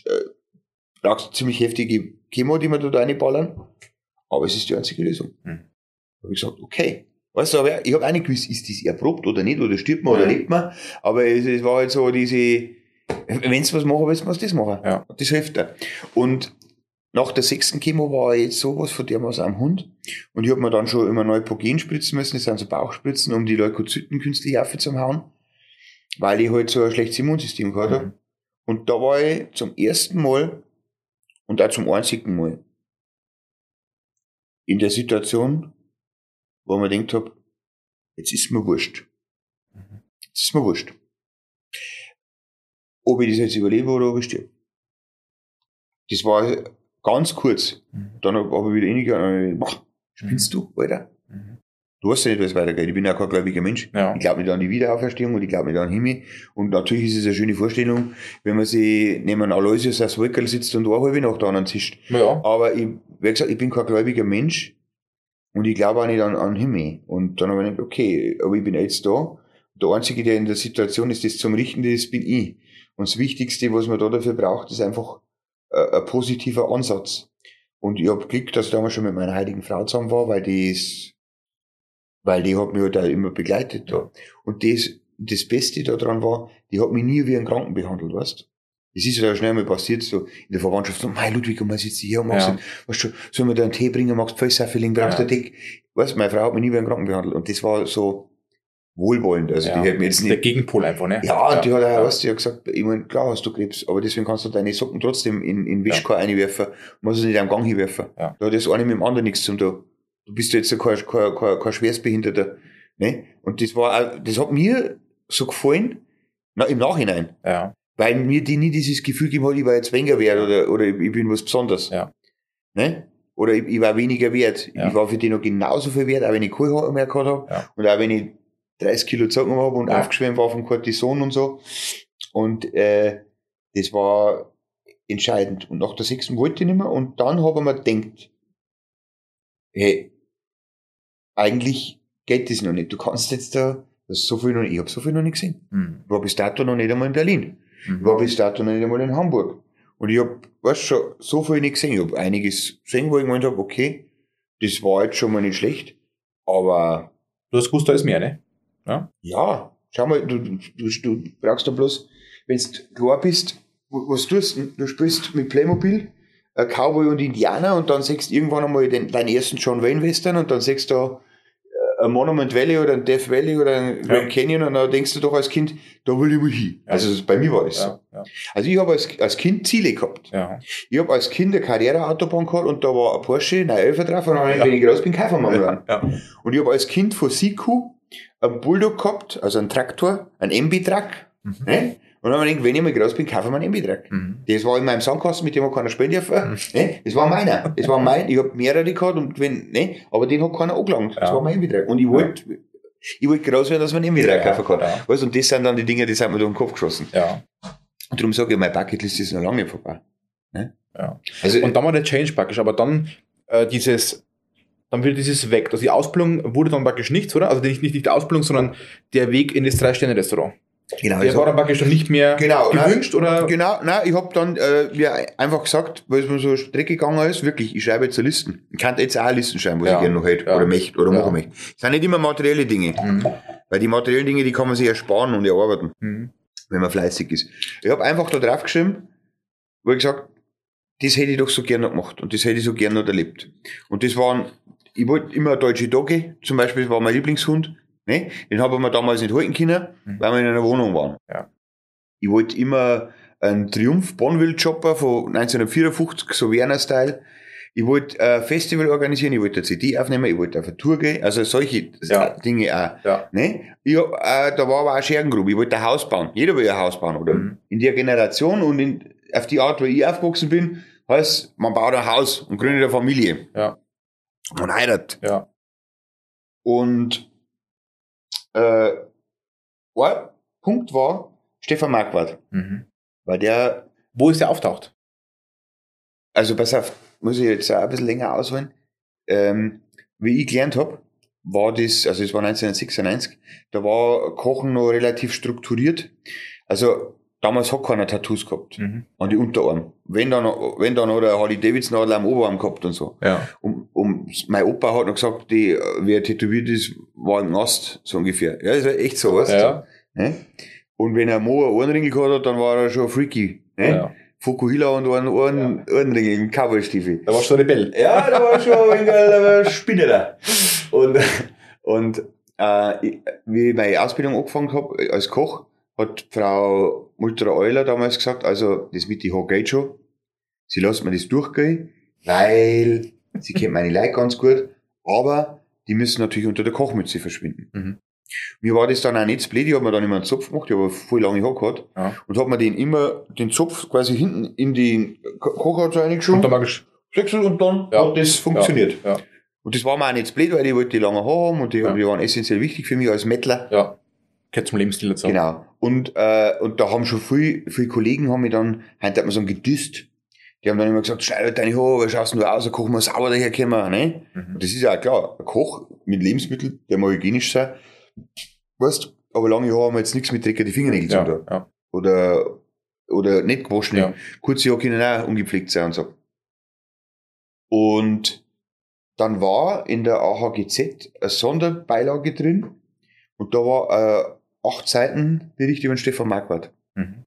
Äh, ziemlich heftige Chemo, die wir da reinballern. Aber es ist die einzige Lösung. Mhm. Da habe ich gesagt, okay. Weißt du, aber ich habe auch nicht gewusst, ist das erprobt oder nicht, oder stirbt man oder Ja. lebt man. Aber es, es war halt so diese, wenn du was machen willst, musst du das machen. Ja. Das hilft dir. Und nach der sechsten Chemo war ich jetzt sowas von dermaßen am Hund. Und ich habe mir dann schon immer Neupogen spritzen müssen. Das sind so Bauchspritzen, um die Leukozyten künstlich aufzuhauen. Weil ich halt so ein schlechtes Immunsystem gehabt habe. Mhm. Und da war ich zum ersten Mal und auch zum einzigen Mal in der Situation, wo man denkt hab, jetzt ist mir wurscht. Mhm. Jetzt ist mir wurscht. Ob ich das jetzt überlebe oder ob ich sterbe. Das war ganz kurz. Mhm. Dann habe hab ich wieder hingegangen und spinnst du, Alter? Mhm. Du weißt ja nicht, es weitergeht. Ich bin ja kein gläubiger Mensch. Ja. Ich glaube nicht an die Wiederauferstehung und ich glaube nicht an den Himmel. Und natürlich ist es eine schöne Vorstellung, wenn man sich neben Aloysius aufs Wolkerl sitzt und eine halbe Nacht an zischt. Ja. Aber ich, wie gesagt, ich bin kein gläubiger Mensch und ich glaube auch nicht an, an den Himmel. Und dann habe ich gedacht, okay, aber ich bin jetzt da. Der Einzige, der in der Situation ist, das zum Richten, das bin ich. Und das Wichtigste, was man da dafür braucht, ist einfach äh, ein positiver Ansatz. Und ich habe Glück, dass ich damals schon mit meiner heiligen Frau zusammen war, weil die ist, weil die hat mich halt auch immer begleitet da. Und das, das Beste daran war, die hat mich nie wie einen Kranken behandelt, weißt Es ist ja schnell mal passiert, so in der Verwandtschaft, so, mein Ludwig, und man sitzt hier und machst, Ja. weißt du, soll man da einen Tee bringen, magst Pfösserfilling, brauchst du Ja. ja. Dick? Weißt du, meine Frau hat mich nie wie einen Kranken behandelt. Und das war so wohlwollend. Also ja. die mir jetzt Der nicht, Gegenpol einfach, ne? ja, und die hat auch, ja. weißt die hat gesagt, ich mein, klar hast du Krebs, aber deswegen kannst du deine Socken trotzdem in, in Wischkar reinwerfen, musst du nicht am Gang hinwerfen. Ja. Da hat das eine mit dem anderen nichts zum tun. Du bist jetzt kein, kein, kein, kein Schwerstbehinderter. Ne? Und das war auch, das hat mir so gefallen, na, im Nachhinein. Ja. Weil mir die nie dieses Gefühl gegeben hat, ich war jetzt weniger wert oder, oder ich bin was Besonderes. Ja. Ne? Oder ich, ich war weniger wert. Ja. Ich war für die noch genauso viel wert, auch wenn ich kein Haar mehr gehabt habe. Ja. Und auch wenn ich 30 Kilo gezogen habe und Ja. aufgeschwemmt war vom Cortison und so. Und äh, das war entscheidend. Und nach der sechsten wollte ich nicht mehr. Und dann habe ich mir gedacht, hey, eigentlich geht das noch nicht. Du kannst jetzt da, das ist so viel noch nicht, ich habe so viel noch nicht gesehen. Mhm. Ich war bis dato noch nicht einmal in Berlin. Ich war bis dato noch nicht einmal in Hamburg. Und ich hab, weißt schon, so viel nicht gesehen. Ich hab einiges gesehen, wo ich gemeint hab, okay, das war jetzt schon mal nicht schlecht. Aber Du hast gewusst, da ist mehr, ne? Ja, schau mal, du, du, du brauchst da bloß, wenn du klar bist, was tust du? Du spielst mit Playmobil, äh, Cowboy und Indianer und dann siehst du irgendwann einmal den, deinen ersten John Wayne Western und dann siehst du da äh, ein Monument Valley oder ein Death Valley oder ein Grand Canyon und dann denkst du doch als Kind, da will ich mal hin. Ja. Also bei mir war das so. Ja. Ja. Also ich habe als, als Kind Ziele gehabt. ja. Ich habe als Kind eine Karriereautobahn gehabt und da war ein Porsche 911 drauf und dann wenn ich raus bin, kaufen wir mal ja. Und ich habe als Kind von Siku einen Bulldog gehabt, also einen Traktor, einen MB-Truck. Mhm. Ne? Und dann habe ich gedacht, wenn ich mal groß bin, kaufe ich mir einen MB-Truck. Mhm. Das war in meinem Sandkasten, mit dem hat keiner spielen dürfen. Ne? Das war meiner. Das war mein. Ich habe mehrere gehabt und wenn, ne? aber den hat keiner angelangt. Das Ja. war mein MB-Truck. Und ich wollte, ich wollte groß werden, dass man einen MB-Truck Ja, kaufen kann. ja. Weißt, und das sind dann die Dinge, die sind mir durch den Kopf geschossen. ja. Und darum sage ich, meine Bucketlist ist noch lange nicht vorbei. Ne? Ja. Also, Und dann war der Change praktisch, aber dann äh, dieses dann wird dieses weg. Also die Ausbildung wurde dann praktisch nichts, oder? Also nicht, nicht, nicht die Ausbildung, sondern der Weg in das Drei-Sterne-Restaurant. Genau, Der ich war dann praktisch dann nicht mehr Genau, gewünscht, oder? Genau, nein, ich hab dann äh, mir einfach gesagt, weil es mir so Strecke gegangen ist, wirklich, ich schreibe jetzt eine Listen. Ich kann jetzt auch Listen schreiben, was Ja, ich gerne noch hätte ja. oder möchte oder Ja. machen möchte. Das sind nicht immer materielle Dinge, Mhm. weil die materiellen Dinge, die kann man sich ersparen und erarbeiten, Mhm. wenn man fleißig ist. Ich habe einfach da drauf geschrieben, wo ich gesagt, das hätte ich doch so gerne noch gemacht und das hätte ich so gerne noch erlebt. Und das waren, ich wollte immer deutsche Dogge, zum Beispiel war mein Lieblingshund, ne? den habe ich mir damals nicht halten können, Mhm. weil wir in einer Wohnung waren. Ja. Ich wollte immer einen Triumph Bonville Chopper von 1954, so Werner-Style. Ich wollte ein Festival organisieren, ich wollte eine CD aufnehmen, ich wollte auf eine Tour gehen, also solche Ja. Dinge auch. Ja. Ne? Ich, äh, da war aber auch Schergengrube, ich wollte ein Haus bauen. Jeder will ein Haus bauen, oder? Mhm. In der Generation und in, auf die Art, wie ich aufgewachsen bin, heißt, man baut ein Haus und gründet eine Familie. Ja. Man heiratet. Ja. Und äh, ein Punkt war Stefan Marquardt, Mhm. weil der Wo ist der auftaucht? Also pass auf, muss ich jetzt auch ein bisschen länger ausholen. Ähm, wie ich gelernt habe, war das, also es war 1996, da war Kochen noch relativ strukturiert. Also damals hat keiner Tattoos gehabt Mhm. an die Unterarm. Wenn dann, wenn dann hat er Harley Davidson Adler am Oberarm gehabt und so. Ja. Und, und mein Opa hat noch gesagt, die, wer tätowiert ist, war ein Ast, so ungefähr. Ja, das war echt so, was. Ja. Ne? Und wenn er Mo einen Ohrenringel gehabt hat, dann war er schon freaky. Ne? ja. Fukuhila und einen Ohren, Ohrenringel im Cowboystiefel. Da warst du Rebell. Ja, da war schon ein da war Spinne da. Und, und äh, wie ich meine Ausbildung angefangen habe als Koch, hat Frau Multra Euler damals gesagt, also das mit die Haar geht schon. Sie lässt mir das durchgehen, weil sie kennt meine Leute ganz gut, aber die müssen natürlich unter der Kochmütze verschwinden. Mhm. Mir war das dann auch nicht blöd, ich habe mir dann immer einen Zopf gemacht, ich habe voll lange Haar gehabt Ja. und habe mir den immer, den Zopf quasi hinten in die Ko- Kochhaut reingeschoben. Und dann. Sechsel und dann Ja. hat das funktioniert. Ja. Und das war mir auch nicht blöd, weil ich wollte die lange Haare haben und die, die waren essentiell wichtig für mich als Mettler. ja. Gehört zum Lebensstil dazu. Genau. Und, äh, und da haben schon viele, viele Kollegen haben mich dann, heute hat man so gedüst. Die haben dann immer gesagt, schneid halt deine Haare, schaust du aus, dann kochen wir sauber daherkommen, ne? Mhm. Und das ist ja auch klar, ein Koch mit Lebensmitteln, der mal hygienisch sein, weißt, aber lange Haare haben wir jetzt nichts mit dreckige Fingernägel zu Ja. tun. Ja. Oder, oder nicht gewaschen. Ja. Kurze Haare können auch ungepflegt sein und so. Und dann war in der AHGZ eine Sonderbeilage drin und da war äh, acht Seiten Bericht über den Stefan Marquardt. Mhm.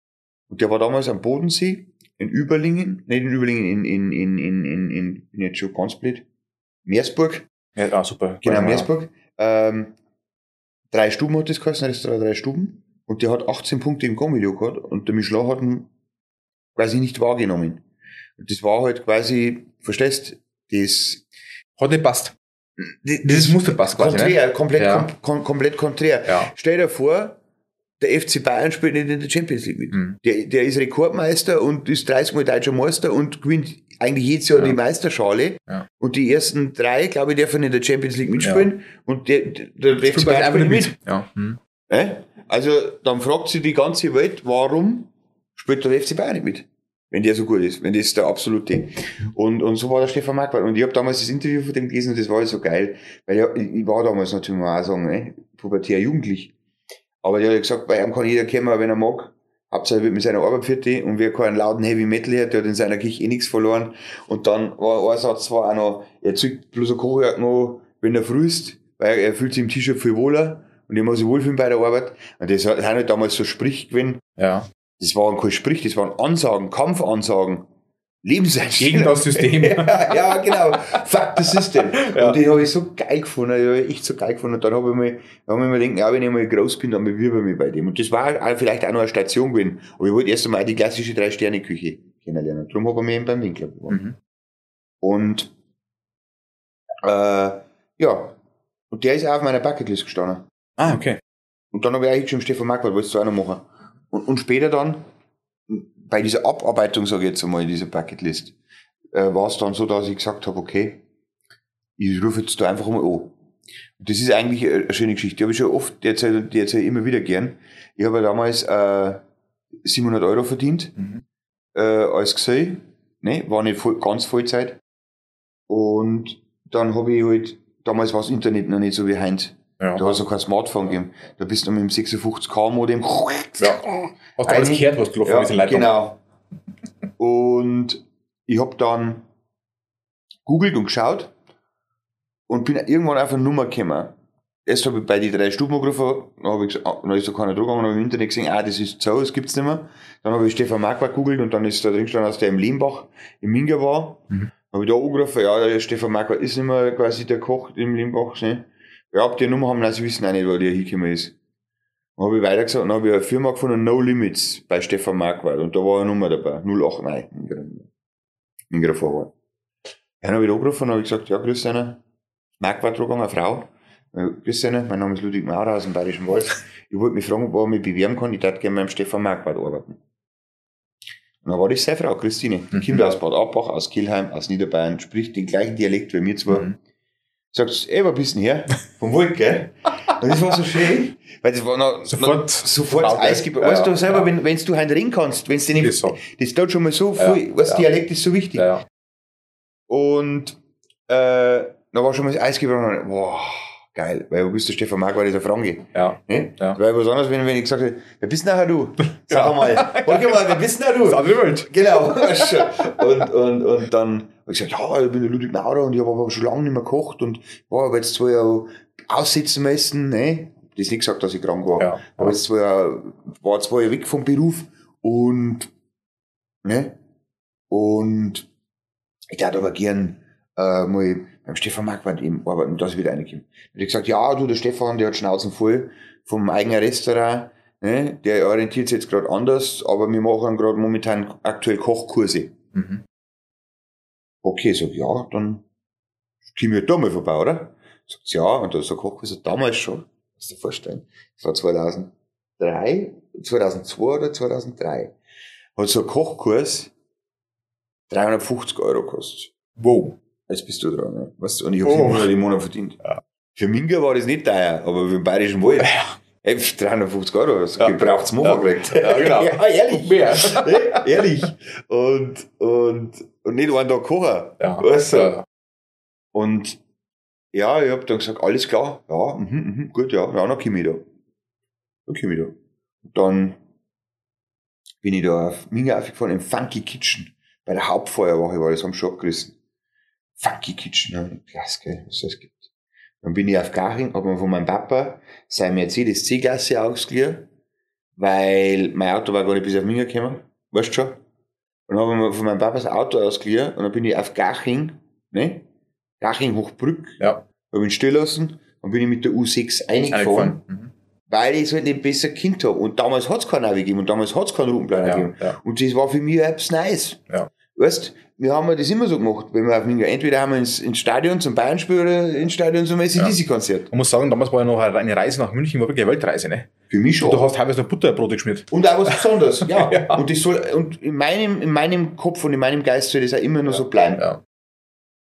Und der war damals am Bodensee, in Überlingen, nicht in Überlingen, in, in, in, in, in, in bin jetzt schon ganz blöd, Meersburg, Ja, ah, super. genau, Ja. Meersburg. Ähm, drei Stuben hat das geheißen, Restaurant drei Stuben. Und der hat 18 Punkte im Kommilio gehabt und der Michelin hat ihn quasi nicht wahrgenommen. Und das war halt quasi, verstehst das, Hat nicht passt. Das, Dieses Muster passt quasi, ne? konträr, komplett, Ja. kom, kom, komplett konträr. Ja. Stell dir vor, der FC Bayern spielt nicht in der Champions League mit. Mhm. Der, der ist Rekordmeister und ist 30 Mal deutscher Meister und gewinnt eigentlich jedes Jahr Ja. die Meisterschale. Ja. Und die ersten drei, glaube ich, dürfen in der Champions League mitspielen. Und der, der, der FC Bayern einfach spielt nicht mit. mit. Ja. Mhm. Also dann fragt sich die ganze Welt, warum spielt der FC Bayern nicht mit? Wenn der so gut ist, wenn das der absolute. Und, und so war der Stefan Marquardt. Und ich habe damals das Interview von dem gelesen und das war so geil. Weil ich, ich war damals natürlich mal auch sagen, ne, pubertär jugendlich. Aber der hat gesagt, bei ihm kann jeder kommen, wenn er mag. Hauptsache wird mit seiner Arbeit fertig und wer keinen lauten Heavy Metal hört, der hat in seiner Kirche eh nichts verloren. Und dann war ein Satz war auch noch, er zieht bloß ein Kochjagd noch, wenn er frühst, weil er fühlt sich im T-Shirt viel wohler und er muss sich wohlfühlen bei der Arbeit. Und das hat hat halt damals so Sprich gewesen. ja. Das waren kein Sprich, das waren Ansagen, Kampfansagen. Lebenseinstellung. Gegen das System. ja, ja, genau. Fuck the system. Ja. Und den habe ich so geil gefunden, den habe ich echt so geil gefunden. Und dann habe ich mir, ich mir gedacht, ja, wenn ich mal groß bin, dann bewirbe ich mich bei dem. Und das war auch vielleicht auch noch eine Station gewesen. Aber ich wollte erst einmal die klassische Drei-Sterne-Küche kennenlernen. Darum habe ich mich eben beim Winkler beworben. Mhm. Und, äh, ja. Und der ist auch auf meiner Bucketlist gestanden. Ah, okay. Und dann habe ich eigentlich schon Stefan Marquardt, wolltest du auch noch machen. Und, und später dann, bei dieser Abarbeitung, sage ich jetzt einmal, in dieser Bucketlist, äh, war es dann so, dass ich gesagt habe, okay, ich rufe jetzt da einfach mal an. Und das ist eigentlich eine schöne Geschichte. Die habe ich schon oft, die erzähle, die erzähle ich immer wieder gern. Ich habe ja damals äh, 700 Euro verdient Mhm. äh, als Gesell, ne? war nicht voll, ganz Vollzeit. Und dann habe ich halt, damals war das Internet noch nicht so wie heute. Ja. Da hast du kein Smartphone gegeben. Da bist du mit dem 56K-Modem. Ja. Hast du alles gehört, was gelaufen Ja, ist in Leitung? genau. Und ich habe dann googelt und geschaut und bin irgendwann auf eine Nummer gekommen. Erst habe ich bei die drei Stuben angerufen, dann, habe ich ah, dann ist da keine Druck gegangen, habe ich im Internet gesehen, ah, das ist so, das gibt's nicht mehr. Dann habe ich Stefan Marquardt googelt und dann ist da drin gestanden, dass der im Lehmbach, im Minga war. Mhm. Habe ich da angerufen, ja, der Stefan Marquardt ist nicht mehr quasi der Koch im Lehmbach, ne? Ja, ob die eine Nummer haben, nein, sie wissen auch nicht, wo der hingekommen ist. Dann habe ich weiter gesagt, dann habe ich eine Firma gefunden, No Limits, bei Stefan Marquardt. Und da war eine Nummer dabei, 08, nein, Mingerer Vorwahl. Dann habe ich da angerufen und habe gesagt, ja, grüß Marquardt Druckgang, eine Frau. Grüß dich, mein Name ist Ludwig Maurer aus dem Bayerischen Wald. Ich wollte mich fragen, wo ich mich bewerben kann, ich würde gerne beim Stefan Marquardt arbeiten. Und dann war das seine Frau, Christine. Die Mhm. kommt aus Bad Abbach, aus Kielheim, aus Niederbayern, spricht den gleichen Dialekt wie wir zwei. Mhm. Sagt, ey, wo bist du denn her? Vom Wald, gell? Und das war so schön, weil das war noch, Sofort- noch, sofort das. Eis gibt. Ja, weißt du selber, ja. wenn, du halt reden kannst, wenn du nicht, so. das tut schon mal so Ja, viel, was ja. Dialekt ist so wichtig. Ja, ja. Und, äh, da war schon mal das Eis gebrochen. Boah, geil, weil du bist der Stefan Mark, war dieser Franke. ja. Ne? Ja. Weil was anderes, wenn, wenn ich gesagt hätte, wer bist nachher du? Sag mal, warte mal, wer bist ist du? eine andere Welt. Genau, du. und, und, und dann habe ich gesagt, ja, ich bin der Ludwig Maurer und ich habe aber schon lange nicht mehr gekocht und war aber jetzt zwei Jahre aussitzen müssen, ne? Das ist nicht gesagt, dass ich krank war. Ja. Aber jetzt zwei Jahre, war zwei Jahre weg vom Beruf und, ne? Und ich darf aber gern äh, mal beim Stefan Marquardt eben arbeiten, dass ich wieder reinkomme. Und ich gesagt, ja, du, der Stefan, der hat Schnauzen voll vom eigenen Restaurant, ne? der orientiert sich jetzt gerade anders, aber wir machen gerade momentan aktuell Kochkurse. Mhm. Okay, sag ja, dann komm ich da mal vorbei, oder? Sagt ja, und da so Kochkurse damals schon, musst du dir vorstellen. Das war 2003, 2002 oder 2003. Hat so ein Kochkurs 350 Euro gekostet. Wow. Jetzt bist du dran, ne? Weißt du, und ich habe Oh. 700 im Monat verdient. Für Minga war das nicht teuer, aber für den Bayerischen Wald. Ey, 350 Euro, das Ja. gebraucht's Mofa Ja. Ja, genau. ja, ehrlich. Mehr. Ehrlich. Und, und, und nicht einen Tag kochen. Ja. Weißt du? Ja. Und ja, ich hab dann gesagt, alles klar, ja, mhm, mhm, gut, ja, ja, dann komm ich da. Dann komm ich da. Und dann bin ich da auf Minga aufgefahren im Funky Kitchen. Bei der Hauptfeuerwache war das am Schock gerissen. Funky Kitchen, gell, was das gibt. Dann bin ich auf Garching, hab mir von meinem Papa sein Mercedes C-Klasse ausgeliehen, weil mein Auto war gar nicht bis auf Minga gekommen, weißt du schon? Und dann habe ich mir von meinem Papa das Auto ausgeliehen und dann bin ich auf Garching, ne? Garching Hochbrück, Ja. habe ihn stehen lassen und bin ich mit der U6 eingefahren. Mhm. weil ich es halt nicht besser Kind habe. Und damals hat es keinen Navi gegeben und damals hat es keinen Routenplaner Ja, gegeben. ja. Und das war für mich etwas Neues. Ja. Weißt, wir haben ja das immer so gemacht, wenn wir auf Minga, entweder haben wir ins, ins Stadion zum Bayern-Spiel oder ins Stadion zum ACDC-Konzert. Man muss sagen, damals war ja noch eine Reise nach München, war wirklich eine Weltreise, ne? Für mich schon. Du hast teilweise noch Butterbrote geschmiert. Und auch was Besonderes, ja. Ja. Und das soll, und in meinem, in meinem Kopf und in meinem Geist soll das auch immer noch so bleiben. Ja.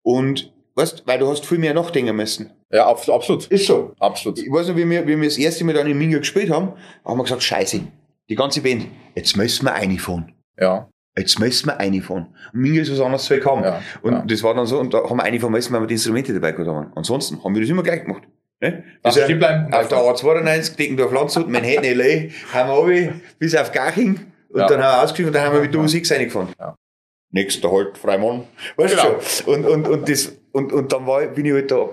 Und, weißt, weil du hast viel mehr nachdenken müssen. Ja, abs- absolut. Ist so. Absolut. Ich weiß noch, wie wir, wie wir das erste Mal dann in Minga gespielt haben, haben wir gesagt, scheiße, die ganze Band, jetzt müssen wir reinfahren. Ja. Jetzt müssen wir reinfahren. Und Minga ist was anderes zu haben. Ja, Und ja. das war dann so, und da haben wir reinfahren müssen, weil wir die Instrumente dabei gehabt haben. Ansonsten haben wir das immer gleich gemacht. Ne? Das stehen bleiben auf der einfach- A92, Deckendorf Landshut, Manhattan, L.A., haben wir runter bis auf Garching und Ja. dann haben wir ausgestiegen und dann haben wir mit der U6 reingefahren. Ja. Nächster halt, Freimann. Weißt Genau. du schon? Und, und, und, das, und, und dann war, bin ich halt da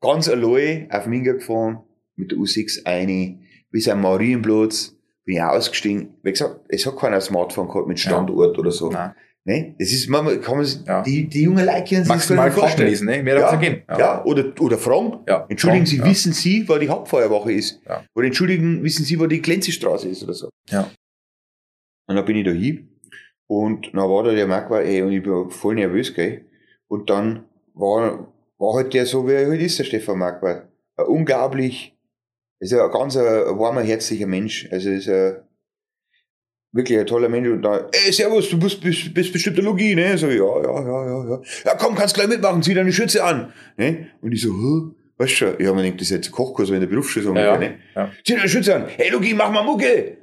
ganz allein auf Minga gefahren, mit der U6 eine, bis am Marienplatz, bin ich ausgestiegen. Wie gesagt, es hat keiner ein Smartphone gehabt mit Standort oder so. Nein. Ne? Das ist, man kann man, Ja. die, die jungen Leute können sich das Maximal Karten vorstellen. lesen, ne? Mehr Ja, nicht gehen. ja. oder, oder fragen. Ja. Entschuldigen Sie, Ja. wissen Sie, wo die Hauptfeuerwache ist? Ja. Oder entschuldigen, wissen Sie, wo die Glänzestraße ist oder so? Ja. Und dann bin ich da hin und dann war da der Marquardt, ey, und ich war voll nervös, gell. Und dann war, war halt der so, wie er halt ist, der Stefan Marquardt. Ein unglaublich, ist ein ganz ein, ein warmer, herzlicher Mensch. Also ist ein, wirklich ein toller Mensch. Und da, ey, servus, du bist, bist, bist bestimmt der Logi, ne? So, ja, ja, ja, ja, ja. Ja, komm, kannst gleich mitmachen, zieh deine Schürze an. Ne? Und ich so, Hä? weißt du hab mir gedacht, das ist jetzt ein Kochkurs, wenn der Berufsschule so Ja, ne? ja. Zieh deine Schürze an. Hey, Logi, mach mal Mucke.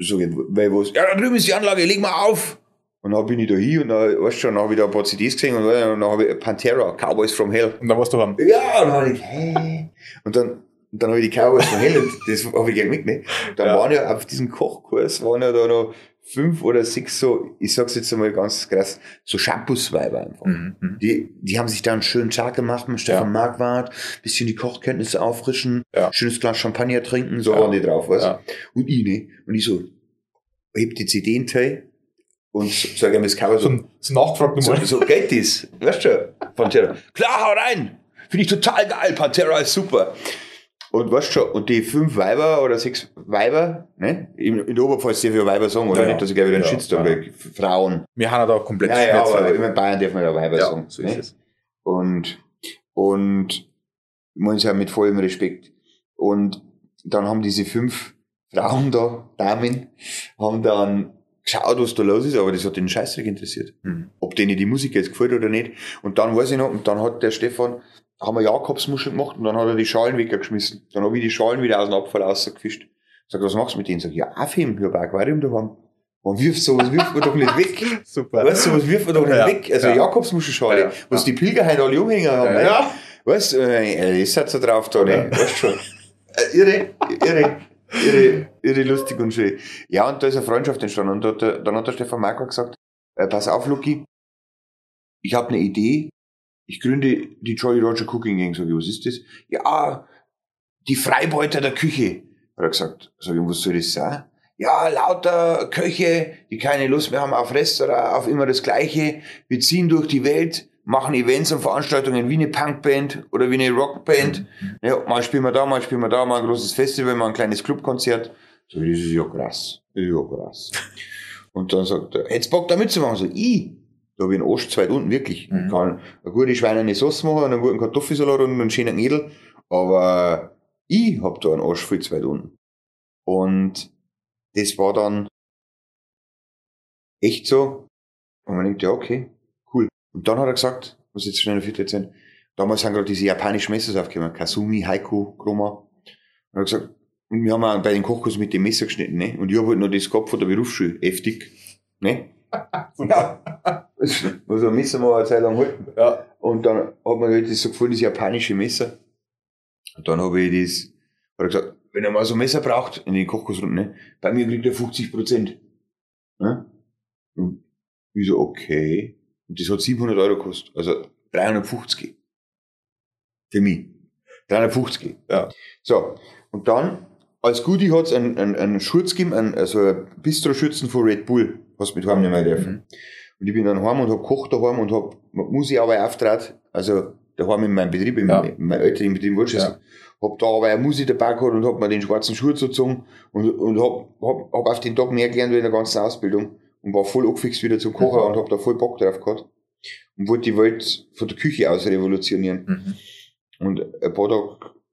So, weil was? Ja, da drüben ist die Anlage, leg mal auf. Und dann bin ich da hin und dann, weißt du schon, dann habe ich da ein paar CDs gesehen und dann habe ich Pantera, Cowboys from Hell. Und dann warst du haben. Ja, und dann habe ich, hä? Und dann, und dann habe ich die Cowboys Hell und das habe ich gern mitgenommen. Dann Ja. waren ja auf diesem Kochkurs, waren ja da noch fünf oder sechs so, ich sag's jetzt einmal ganz krass, so Shampoos-Weiber einfach. Mhm. mhm. Die, die haben sich da einen schönen Tag gemacht mit Stefan Marquardt, bisschen die Kochkenntnisse auffrischen, Ja. schönes Glas Champagner trinken, so Ja. waren die drauf, weißt Ja. Und ich, ne? Und ich so, heb die CD in Teil und sag ihm das Cover so, So, nachgefragt so, so geht das, weißt du, Pantera. Klar, hau rein! Finde ich total geil, Pantera ist super. Und weißt du schon, und die fünf Weiber oder sechs Weiber, ne? In, in der Oberpfalz darf ich ja Weiber sagen, oder Ja, nicht, dass ich gleich wieder einen ja, Shitstorm ja. Frauen. Wir haben ja da komplett Ja, ja, aber in Bayern darf man ja Weiber Ja, sagen. so ist ne? es. Und, und, man ist ja mit vollem Respekt. Und dann haben diese fünf Frauen da, Damen, haben dann geschaut, was da los ist, aber das hat den Scheißdreck interessiert. Mhm. Ob denen die Musik jetzt gefällt oder nicht. Und dann weiß ich noch, und dann hat der Stefan, haben wir Jakobsmuschel gemacht und dann hat er die Schalen weggeschmissen. Dann habe ich die Schalen wieder aus dem Abfall rausgefischt. Sag, was machst du mit denen? Sag, ja, aufheben, ich hab ein Aquarium daheim. Man wirft sowas, wirft man doch nicht weg. Super. Weißt du, sowas wirft man doch nicht Ja. weg. Also Ja. Jakobsmuschelschale, Ja. was die Pilger heute alle umhängen haben. Ja, ne? ja. Weißt du, äh, ist halt so drauf da, ne? Ja. Weißt schon. Äh, irre, irre, irre, irre lustig und schön. Ja, und da ist eine Freundschaft entstanden. Und da, der- dann hat der Stefan Marco gesagt, äh, pass auf, Lucky, ich habe eine Idee. Ich gründe die Jolly Roger Cooking Gang. Sag ich, was ist das? Ja, die Freibeuter der Küche. Hat er gesagt. Sag ich, was soll das sein? Ja, lauter Köche, die keine Lust mehr haben auf Restaurant, auf immer das Gleiche. Wir ziehen durch die Welt, machen Events und Veranstaltungen wie eine Punkband oder wie eine Rockband. Ja, mal spielen wir da, mal spielen wir da, mal ein großes Festival, mal ein kleines Clubkonzert. So, das ist ja krass. Das ist ja krass. Und dann sagt er, hättest Bock da mitzumachen? So, ich? Da habe ich einen Arsch zwei unten, wirklich. Mhm. Ich kann eine gute schweinerne Sauce machen, einen guten Kartoffelsalat und einen schönen Knädel. Aber ich hab da einen Arsch viel zu weit unten. Und das war dann echt so. Und man denkt, ja, okay, cool. Und dann hat er gesagt, muss jetzt schnell eine vierte erzählen, damals sind gerade diese japanischen Messer aufgekommen, Kasumi, Haiku, Chroma. Und er hat gesagt, und wir haben auch bei den Kochkurs mit dem Messer geschnitten, ne? Und ich habe halt noch das gehabt von der Berufsschule, heftig, ne? Ja. Muss ein Messer mal eine Zeit lang halten. Ja. Und dann hat mir halt das so gefallen, das japanische Messer. Und dann habe ich das, hat er gesagt, wenn er mal so ein Messer braucht, in den Kochkursrunden, ne, bei mir kriegt er 50 Prozent. Ne? Und ich so, okay. Und das hat 700 Euro gekostet. Also 350. Für mich. 350. Ja. So. Und dann, als Goodie hat's einen, einen, einen Schutz gegeben, einen, also einen Bistro-Schützen von Red Bull, was mit heimnehmen dürfen. Mhm. Und ich bin dann heim und hab gekocht daheim und hab Musikarbeit aufgetragen, also daheim in meinem Betrieb, in, Ja. meinem- in meinem Eltern im Betrieb Wolschüssel. Hab da aber eine Musik dabei gehabt und hab mir den schwarzen Schuh gezogen und, und hab, hab, hab auf den Tag mehr gelernt wie in der ganzen Ausbildung und war voll angefixt wieder zum Kochen Mhm. und hab da voll Bock drauf gehabt und wollte die Welt von der Küche aus revolutionieren. Mhm. Und ein paar Tage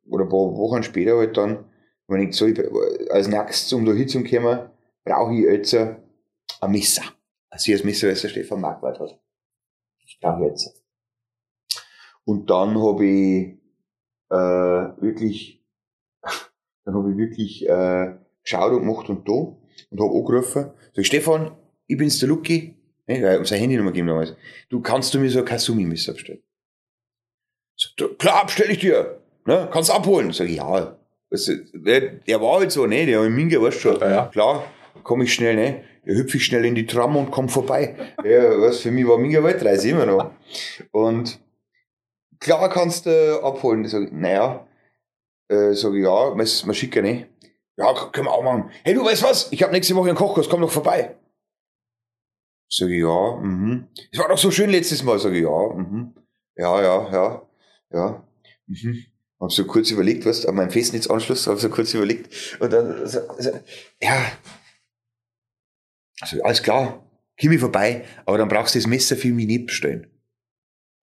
oder ein paar Wochen später halt dann, wenn ich so, ich, als nächstes, um da hinzukommen, brauche ich jetzt ein Messer. Also das Messer, was der Stefan Marquardt hat. Ich brauche jetzt. Und dann habe ich äh, wirklich, dann habe ich wirklich äh, geschaut und gemacht und da und habe angerufen. Sag ich, Stefan, ich bin's der Lucky. Ne, weil ich hab seine Handynummer gegeben damals. Du kannst du mir so ein Kasumi-Messer bestellen? Sagt er, klar, bestell ich dir. Ne, kannst abholen. Sag ich, ja. Du, der, der war halt so, ne, der in Minge, weißt du schon. Ja, ja. Klar, komm ich schnell, ne? Da hüpf ich schnell in die Tram und komm vorbei. Ja, was für mich war Minge Weltreise immer noch. Und klar kannst du abholen. Ich, naja, äh, sag ich, ja, man man schicken, ne? Ja, können wir auch machen. Hey, du weißt was? Ich habe nächste Woche einen Kochkurs, komm doch vorbei. Sag ich, ja, mhm. Es war doch so schön letztes Mal, sag ich, ja, mhm. Ja, ja, ja, ja, mhm. Hab so kurz überlegt, was, an meinem Festnetzanschluss, hab so kurz überlegt. Und dann, so, so, ja. Also, alles klar, komm ich vorbei, aber dann brauchst du das Messer für mich nicht bestellen.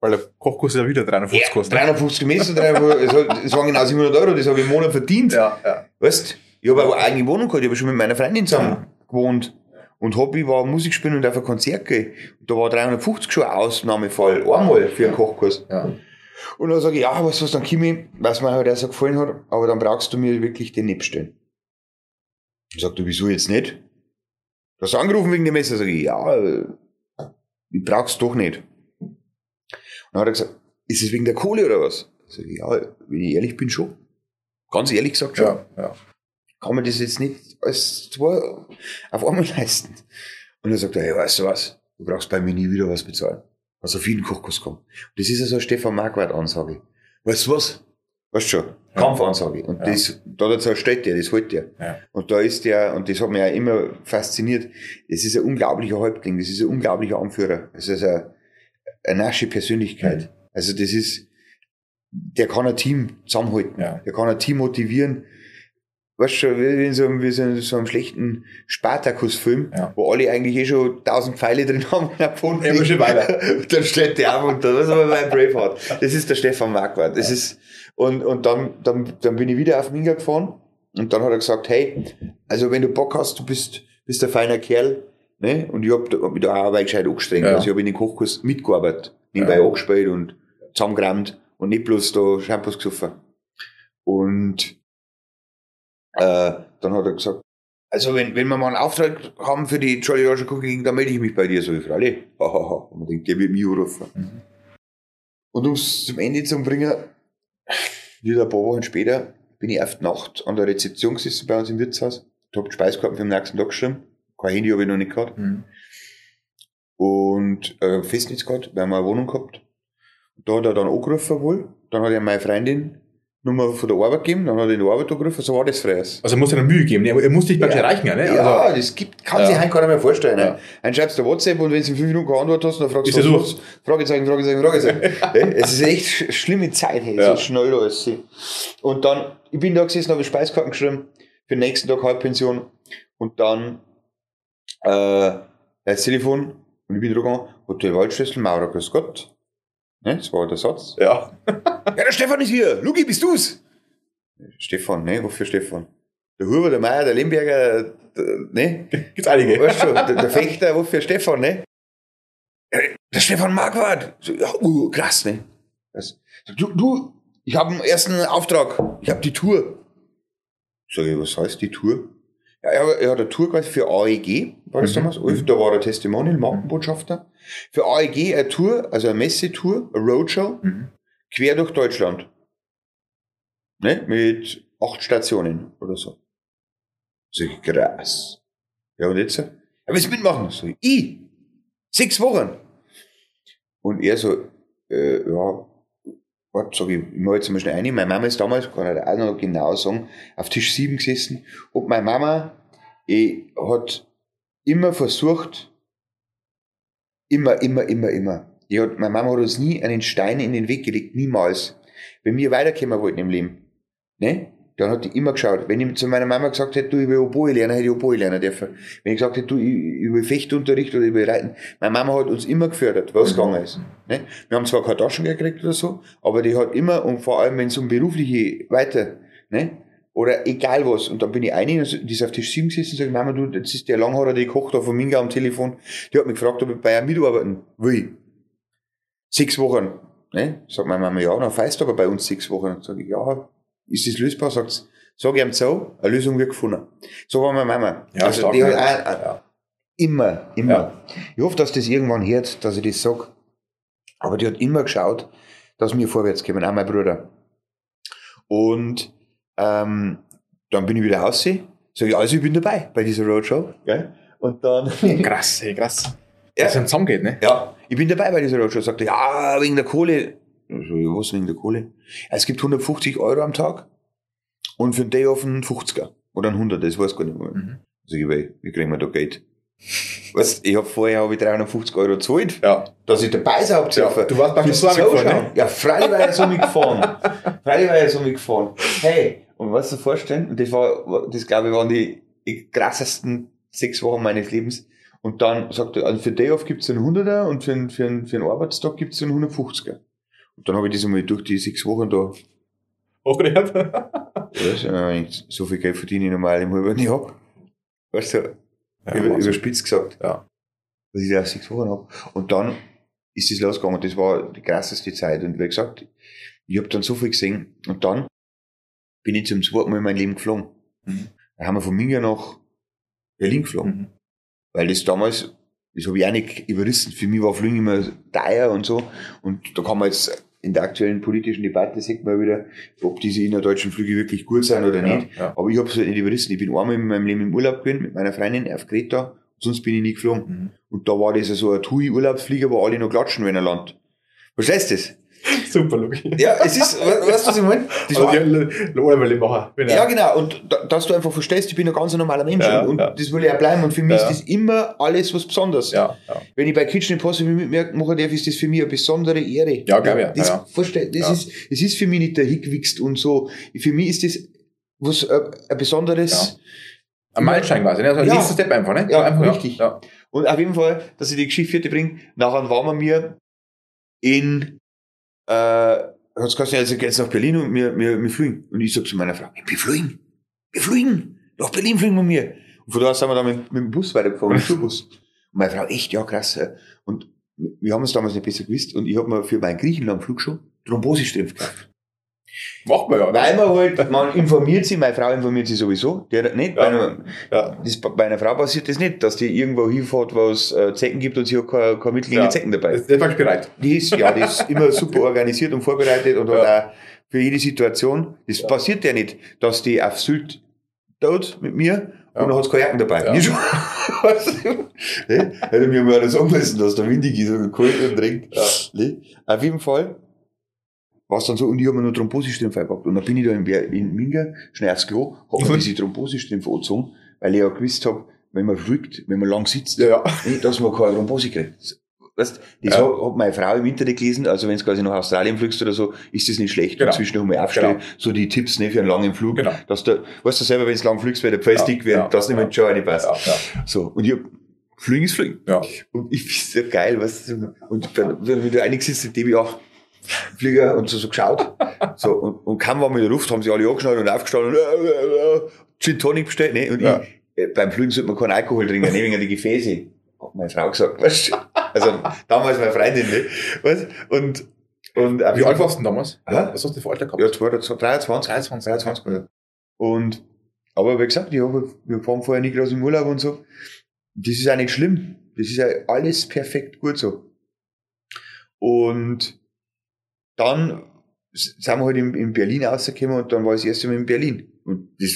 Weil der Kochkurs ja wieder 350 kostet. ne? 350 Messer, 300, es hat- es waren genau 700 Euro, das habe ich im Monat verdient. Ja, ja. Weißt ich habe eine eigene Wohnung gehabt, ich habe schon mit meiner Freundin zusammen gewohnt. Und Hobby war Musik spielen und auf ein Konzert gehen. Und da war 350 schon ein Ausnahmefall. Einmal für einen Kochkurs. ja. Und dann sage ich, ja, was, was, dann ich, was mir halt auch so gefallen hat, aber dann brauchst du mir wirklich den nicht bestellen. Ich sag, du, wieso jetzt nicht? Du hast angerufen wegen dem Messer, sag ich, ja, ich brauch's doch nicht. Und dann hat er gesagt, ist es wegen der Kohle oder was? Sag ich, ja, wenn ich ehrlich bin, schon. Ganz ehrlich gesagt schon. Ja, ja. Kann man das jetzt nicht als zwei auf einmal leisten? Und dann sagt er, hey, weißt du was? Du brauchst bei mir nie wieder was bezahlen. Auf jeden Kochkurs kommt. Und das ist ja so eine Stefan Marquardt-Ansage. Weißt du was? Weißt du schon? Ja. Kampfansage. Und Ja. das, da dazu steht der, das hält der. Ja. Und da ist der, und das hat mich ja immer fasziniert, das ist ein unglaublicher Häuptling, das ist ein unglaublicher Anführer. Das ist eine, eine nasche Persönlichkeit. Mhm. Also das ist, der kann ein Team zusammenhalten. Der kann ein Team motivieren. Weißt du schon, wie in so einem, wie so einem, so einem schlechten Spartakus-Film, Ja. wo alle eigentlich eh schon tausend Pfeile drin haben und Ja, aber schon weiter. und dann steht der auf und da ist aber mein Braveheart. Das ist der Stefan Marquardt. Das ist, und, und dann, dann, dann bin ich wieder auf Minga gefahren und dann hat er gesagt, hey, also wenn du Bock hast, du bist, bist ein feiner Kerl, ne? Und ich hab, da- hab mich da auch gescheit angestrengt. Ja. Also ich habe in den Kochkurs mitgearbeitet, nebenbei Ja. angespielt und zusammengerammt und nicht bloß da Shampoos gesoffen. Und äh, dann hat er gesagt, also wenn, wenn wir mal einen Auftrag haben für die Jolly Roger Cooking, dann melde ich mich bei dir, so ich Frage. Hahaha. Und man denkt, der wird mich anrufen. Mhm. Und um es zum Ende zu bringen, wieder ein paar Wochen später, bin ich auf die Nacht an der Rezeption gesessen bei uns im Wirtshaus. Ich habe die Speiskarten für den nächsten Tag geschrieben. Kein Handy habe ich noch nicht gehabt. Mhm. Und äh, Festnetz gehabt, wir haben eine Wohnung gehabt. Da hat er dann angerufen wohl. Dann hat er meine Freundin Nummer von der Arbeit gegeben, dann hat er in der Arbeit angerufen, so war das früher. Also er muss ja noch Mühe geben. Er, er muss dich praktisch Ja. erreichen, ja, ne? Ja, Also, das gibt, kann Ja. sich heute keiner mehr vorstellen. Ja. Ne? Dann schreibst du WhatsApp und wenn du in fünf Minuten keine Antwort hast, dann fragst Ist du, er was? Fragezeichen, Fragezeichen, Fragezeichen. Ja, es ist echt sch- schlimme Zeit, hey, Ja. so schnell alles. Und dann, ich bin da gesessen, habe Speiskarten geschrieben, für den nächsten Tag Halbpension und dann äh, das Telefon und ich bin drüber Hotel Waldschlüssel, Maurer, grüß Gott. Ne, das war der Satz. ja. Ja, der Stefan ist hier. Lugi, bist du's? Stefan, ne? Wofür Stefan? Der Huber, der Meier, der Lemberger, der, ne? Gibt's einige. Weißt du, der, der Fechter, wofür Stefan, ne? Der Stefan Marquardt. So, Ja, uh, krass, ne? Das, du, du, ich habe einen ersten Auftrag. Ich habe die Tour. Sag ich, was heißt die Tour? Er, hat- er hat eine Tour quasi für AEG, war das Mhm. damals? Ulf, Da war er Testimonial, Markenbotschafter. Für AEG eine Tour, also eine Messetour, eine Roadshow, Mhm. quer durch Deutschland. Ne? Mit acht Stationen oder so. Sag ich, krass. Ja, und jetzt? Ja, willst du mitmachen? So, ich? Sechs Wochen. Und er so, äh, ja, warte, sag ich, ich mach jetzt mal schnell rein. Meine Mama ist damals, kann ich auch noch genau sagen, auf Tisch sieben gesessen. Und meine Mama eh, hat immer versucht, immer, immer, immer, immer. Die hat, meine Mama hat uns nie einen Stein in den Weg gelegt, niemals. Wenn wir weiterkommen wollten im Leben, ne? Dann hat die immer geschaut. Wenn ich zu meiner Mama gesagt hätte, du, ich will Oboe lernen, hätte ich Oboe lernen dürfen. Wenn ich gesagt hätte, du, ich, ich will Fechtunterricht oder ich will Reiten. Meine Mama hat uns immer gefördert, was Mhm. gegangen ist. Ne? Wir haben zwar keine Taschengeld gekriegt oder so, aber die hat immer, und vor allem wenn es um berufliche weiter, ne? Oder egal was. Und dann bin ich eine, also die ist auf Tisch 7 gesessen und sagt, Mama, du, das ist der Langhaarer, die kocht da von Minga am Telefon. Die hat mich gefragt, ob ich bei ihr mitarbeiten will. Sechs Wochen. Ne? Sagt meine Mama, ja, dann feist aber bei uns sechs Wochen. Sag ich, ja, ist das lösbar? Sagt sie, sag ich ihm so, eine Lösung wird gefunden. So war meine Mama. Ja, also die hat auch, Ja. immer, immer. Ja. Ich hoffe, dass das irgendwann hört, dass ich das sag. Aber die hat immer geschaut, dass wir vorwärts kommen, auch mein Bruder. Und ähm, dann bin ich wieder raus. Sag ich, also ich bin dabei bei dieser Roadshow. Gell? Und dann, Krass, hey, krass. Ja. Dass es zusammengeht, ne? ja, ich bin dabei bei dieser Roadshow. Sagt er, ja, wegen der Kohle. Ich so, ja, was wegen der Kohle? Es gibt 150 Euro am Tag und für den Day off einen 50er. Oder einen 100, das weiß ich gar nicht mehr. Mhm. Sag ich, weil, wie kriegen wir da Geld? Was, ich hab vorher hab ich 350 Euro gezahlt, Ja. dass ich dabei sein hab Ja, du warst praktisch so Zuschauen. ne? Ja, freilich war ich so mitgefahren. freilich war ich so mitgefahren. Hey, und was du vorstellen, und das war, das glaube ich waren die krassesten sechs Wochen meines Lebens. Und dann sagt er, also für Day Off gibt's einen 100er und für einen, für einen, für einen Arbeitstag gibt's einen 150er. Und dann habe ich das einmal durch die sechs Wochen da, du, wenn ich so viel Geld verdiene ich normal im halben Jahr. Weißt du, Ja, über, überspitzt gesagt. Ja. Was ich da sechs Wochen hab. Und dann ist es losgegangen. Das war die krasseste Zeit. Und wie gesagt, ich habe dann so viel gesehen. Und dann bin ich zum zweiten Mal in mein Leben geflogen. Mhm. Da haben wir von Minga nach Berlin geflogen. Mhm. Weil das damals Das habe ich auch nicht überrissen. Für mich war Fliegen immer teuer und so. Und da kann man jetzt in der aktuellen politischen Debatte sieht man wieder, ob diese innerdeutschen Flüge wirklich gut sind oder Ja, nicht. ja. Aber ich habe es halt nicht überrissen. Ich bin einmal in meinem Leben im Urlaub gewesen mit meiner Freundin auf Kreta, sonst bin ich nie geflogen. Mhm. Und da war das so ein TUI-Urlaubsflieger, wo alle noch klatschen, wenn er landet. Verstehst du das? Super, Luki. Ja, es ist, we- weißt du, was ich meine? Das Also war, die Ohrwelle machen. ja, genau. Und da, dass du einfach verstehst, ich bin ein ganz normaler Mensch. Ja, und ja. das will ich auch bleiben. Und für mich Ja. ist das immer alles was Besonderes. Wenn ich bei Kitchen Impossible mitmachen darf, ist das für mich eine besondere Ehre. Ja, glaub ich, Das, ja, ja. versteh- das, ist, das ist für mich nicht der Hickwichst und so. Für mich ist das was, äh, ein besonderes. Ein Meilenstein quasi, ne? Also ein Ja. nächster Step einfach, ne? Ja, einfach, richtig. Ja. Und auf jeden Fall, dass ich die Geschichte vierte bringe, nachher waren wir in, äh, hat's gesagt, also geht's nach Berlin und wir, wir, wir fliegen. Und ich sag zu meiner Frau, wir fliegen, wir fliegen, nach Berlin fliegen wir mir. Und von da sind wir dann mit, mit dem Bus weitergefahren, mit dem Schulbus. Und meine Frau, echt, ja krass. Und wir haben es damals nicht besser gewusst und ich habe mir für meinen Griechenland-Flug schon Thrombosestrümpf gekauft. Macht man ja. Weil man halt, man informiert sich, meine Frau informiert sich sowieso, der nicht. Ja. Bei, einer, Ja. das, bei einer Frau passiert das nicht, dass die irgendwo hinfährt, wo es äh, Zecken gibt und sie hat keine, keine Mittel gegen Ja. Zecken dabei. Das ist einfach bereit. Die ist, ja, die ist immer super organisiert und vorbereitet und hat auch für jede Situation. Das passiert ja nicht, dass die auf Sylt dort mit mir Ja. und dann hat's keine Jacken dabei. Ja. Du? ne? Hätte mir mal sagen müssen, dass der windig ist und kalt und regnet. Ja. Ne? Auf jeden Fall war es dann so, und ich habe mir noch Thrombosestrümpfe gehabt. Und dann bin ich da in, in Minga schnell aufs Klo, hab mir Mhm. diese Thrombosestrümpfe angezogen, weil ich ja gewusst habe, wenn man fliegt, wenn man lang sitzt, Ja, ja. Nee, dass man keine Thrombose kriegt. Weißt, das Ja. hat, hat meine Frau im Internet gelesen, also wenn du quasi nach Australien fliegst oder so, ist das nicht schlecht. Genau. Und zwischendurch mal aufstehen, Genau. so die Tipps ne, für einen langen Flug. Genau. Dass du, weißt du selber, wenn du lang fliegst, weil der Pfeil dick wird, ja, dass nicht ja. mit schon eine passt. Ja, ja. So, und ich hab, Fliegen ist Fliegen. Ja. Und ich find's so geil, weißt du, und wenn du einig sitzt, dem ich auch Flieger und so, so geschaut. So, und, und kaum war mir der Luft, haben sie alle angeschnallt und aufgestanden und, äh, äh, äh, Gin Tonic bestellt, ne? Und Ja. ich, äh, beim Fliegen sollte man keinen Alkohol trinken, ne, wegen die Gefäße. Hat meine Frau gesagt, weißt du? Also, damals meine Freundin, ne? Weißt Und, und, Wie alt warst du denn damals? Ah, Was hast du für Alter gehabt? Ja, 23, 23. 23. 23, ja. Und, aber wie gesagt, ich hab, wir fahren vorher nicht groß im Urlaub und so. Das ist ja nicht schlimm. Das ist ja alles perfekt gut so. Und dann sind wir halt in, in Berlin rausgekommen und dann war ich das erste Mal in Berlin. Und das,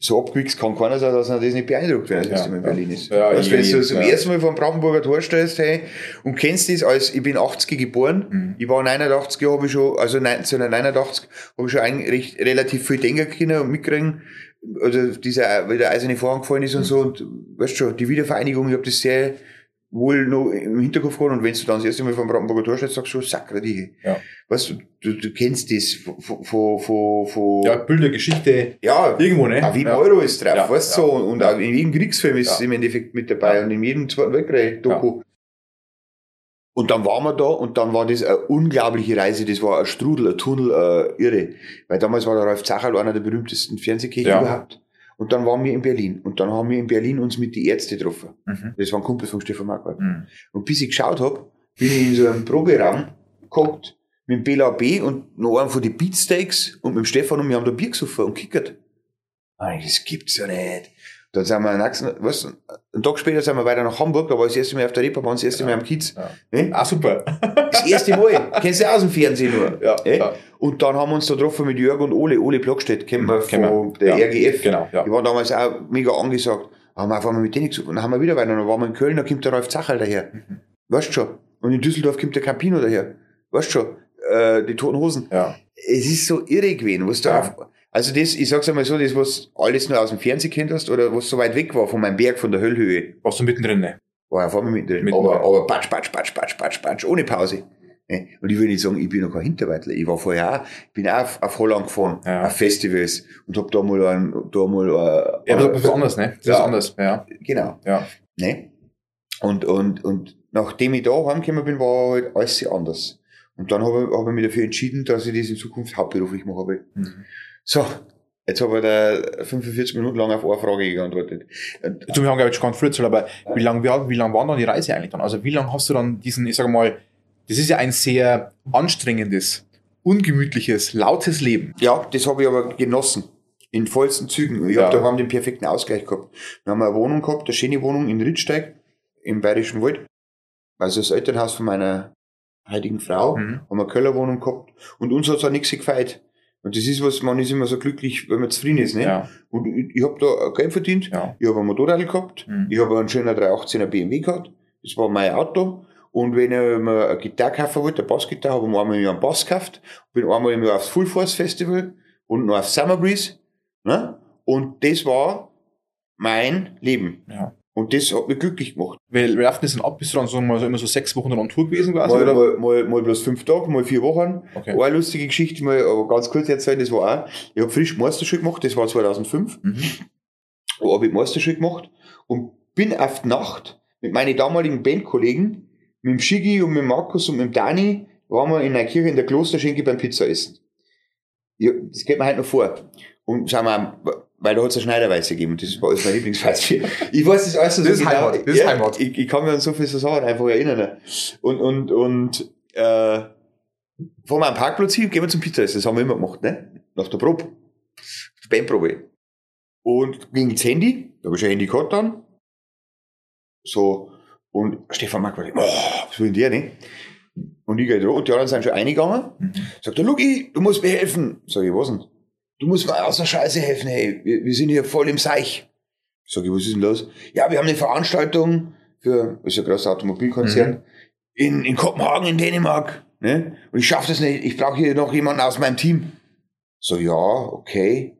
so abgewichst kann keiner sein, dass er das nicht beeindruckt, wenn er das erste Mal in. Berlin ist. Ja, du, wenn du zum ersten Mal vor dem Brandenburger Tor stehst, hey, und kennst das als, ich bin 80 geboren, Mhm. ich war 89, habe ich schon, also 1989, habe ich schon ein, recht, relativ viel denken können und mitkriegen, also dieser, wie der eiserne Vorhang gefallen ist und so, und weißt schon, die Wiedervereinigung, ich habe das sehr wohl noch im Hinterkopf gehabt, und wenn du dann das erste Mal vom Brandenburger Tor stehst, sagst du sakra die. Ja. Weißt du, du, du kennst das von, von, von, von Ja, Bilder, Geschichte, ja, irgendwo, ne? auch wie im ja. Euro ist drauf, Ja, weißt du, ja. so, und auch in jedem Kriegsfilm ist es im Endeffekt mit dabei und in jedem Zweiten Weltkrieg-Doku. Und dann waren wir da und dann war das eine unglaubliche Reise, das war ein Strudel, ein Tunnel, äh, irre. Weil damals war der Ralf Zacherl einer der berühmtesten Fernsehköche Ja. überhaupt. Und dann waren wir in Berlin und dann haben wir in Berlin uns mit die Ärzte getroffen. Mhm. Das waren Kumpels von Stefan Marquardt. Mhm. Und bis ich geschaut hab, bin ich in so einem Proberaum geguckt mit dem Bela B und noch einem von den Beatsteaks und mit dem Stefan und wir haben da Bier gesoffen und kickert. Das gibt's ja nicht. Dann sind wir nächsten, was, einen Tag später sind wir weiter nach Hamburg, da war ich das erste Mal auf der Reeperbahn, das erste Mal am Kiez. Ja. Ne? Ah, super. Das erste Mal. Kennst du aus dem Fernsehen nur. Ja, Eh? ja. Und dann haben wir uns da getroffen mit Jörg und Ole. Ole Blockstedt, kennen wir Mhm, kennen von wir. der Ja, RGF. genau, ja. Die waren damals auch mega angesagt. Haben wir auf einmal mit denen gesucht. Und dann haben wir wieder weiter. Dann waren wir in Köln, da kommt der Ralf Zacherl daher. Mhm. Weißt schon. Und in Düsseldorf kommt der Campino daher. Weißt schon. Äh, die Toten Hosen. Ja. Es ist so irre gewesen, was da Ja. auf, also das, ich sag's einmal so, das, was alles nur aus dem Fernsehen kennt hast, oder was so weit weg war von meinem Berg, von der Höllhöhe, Warst du mittendrin, ne? war ja vor mir mit drin. Mitten Aber, aber patsch, patsch, patsch, patsch, patsch, patsch, ohne Pause. Ne? Und ich will nicht sagen, ich bin noch kein Hinterweitler. Ich war vorher auch, ich bin auch auf, auf Holland gefahren, Ja. auf Festivals und hab da mal ein, da mal, äh, Ja, aber das ist anders, ne? Das Ja. ist anders, ja. genau. Ja. Ne? Und, und, und nachdem ich da heimgekommen bin, war halt alles sehr anders. Und dann habe ich, hab ich mich dafür entschieden, dass ich das in Zukunft hauptberuflich machen will. Mhm. So, jetzt habe ich da 45 Minuten lang auf eine Frage geantwortet. Du, wir haben, glaube ich, schon erzählt, aber wie lang, wie, wie lang war dann die Reise eigentlich dann? Also, wie lange hast du dann diesen, ich sage mal, das ist ja ein sehr anstrengendes, ungemütliches, lautes Leben. Ja, das habe ich aber genossen. In vollsten Zügen. Ich Ja. hab da haben den perfekten Ausgleich gehabt. Wir haben eine Wohnung gehabt, eine schöne Wohnung in Rittsteig, im Bayerischen Wald. Also das Elternhaus von meiner heutigen Frau, Mhm. haben eine Kellerwohnung gehabt und uns hat's auch nichts gefeit. Und das ist was, man ist immer so glücklich, wenn man zufrieden ist. Ne? Ja. Und ich, ich habe da Geld verdient, Ja. ich habe ein Motorrad gehabt, Mhm. ich habe einen schönen 318er BMW gehabt, das war mein Auto. Und wenn ich mir eine Gitarre kaufen wollte, eine Bassgitarre, habe ich mir einmal im Jahr einen Bass gekauft, bin einmal im Jahr aufs Full Force Festival und noch auf Summer Breeze. Ne? Und das war mein Leben. Ja. Und das hat mich glücklich gemacht. Wie läuft das denn ab? Bist du dann so, mal so immer so sechs Wochen dann on Tour gewesen quasi? Mal, oder? mal, mal, mal bloß fünf Tage, mal vier Wochen. Okay. Eine lustige Geschichte, mal, aber ganz kurz erzählen, das war auch, ich habe frisch Meisterschule gemacht, das war 2005. Mhm. Da habe ich Meisterschule gemacht und bin auf die Nacht mit meinen damaligen Bandkollegen, mit dem Schigi und mit dem Markus und mit dem Dani, waren wir in einer Kirche in der Klosterschenke beim Pizza essen. Ja, das geht mir halt noch vor. Und sagen wir, weil da hat es eine Schneiderweise gegeben. Das war alles mein Lieblingsfestbier. Ich weiß das alles so Das ist genau. Heimat, das ist ja, Heimat. Ich, ich kann mich an so viele so Sachen einfach erinnern. Und, und, und, äh, fahren wir am Parkplatz hin, gehen wir zum Pizza essen. Das haben wir immer gemacht, ne? Nach der Probe. Bandprobe. Und ging ins Handy, da habe ich ein Handy gehabt dann. So, und Stefan Mack war, oh, was will denn der, ne? Und ich gehe da, und die anderen sind schon eingegangen. Mhm. Sagt er, Luki, du musst mir helfen. Sag ich, was denn? Du musst mir aus der Scheiße helfen, hey, wir, wir sind hier voll im Seich. Sag ich, was ist denn los? Ja, wir haben eine Veranstaltung für, das ist ja ein großer Automobilkonzern, in, in Kopenhagen, in Dänemark. Ne? Und ich schaffe das nicht, ich brauche hier noch jemanden aus meinem Team. So, ja, okay.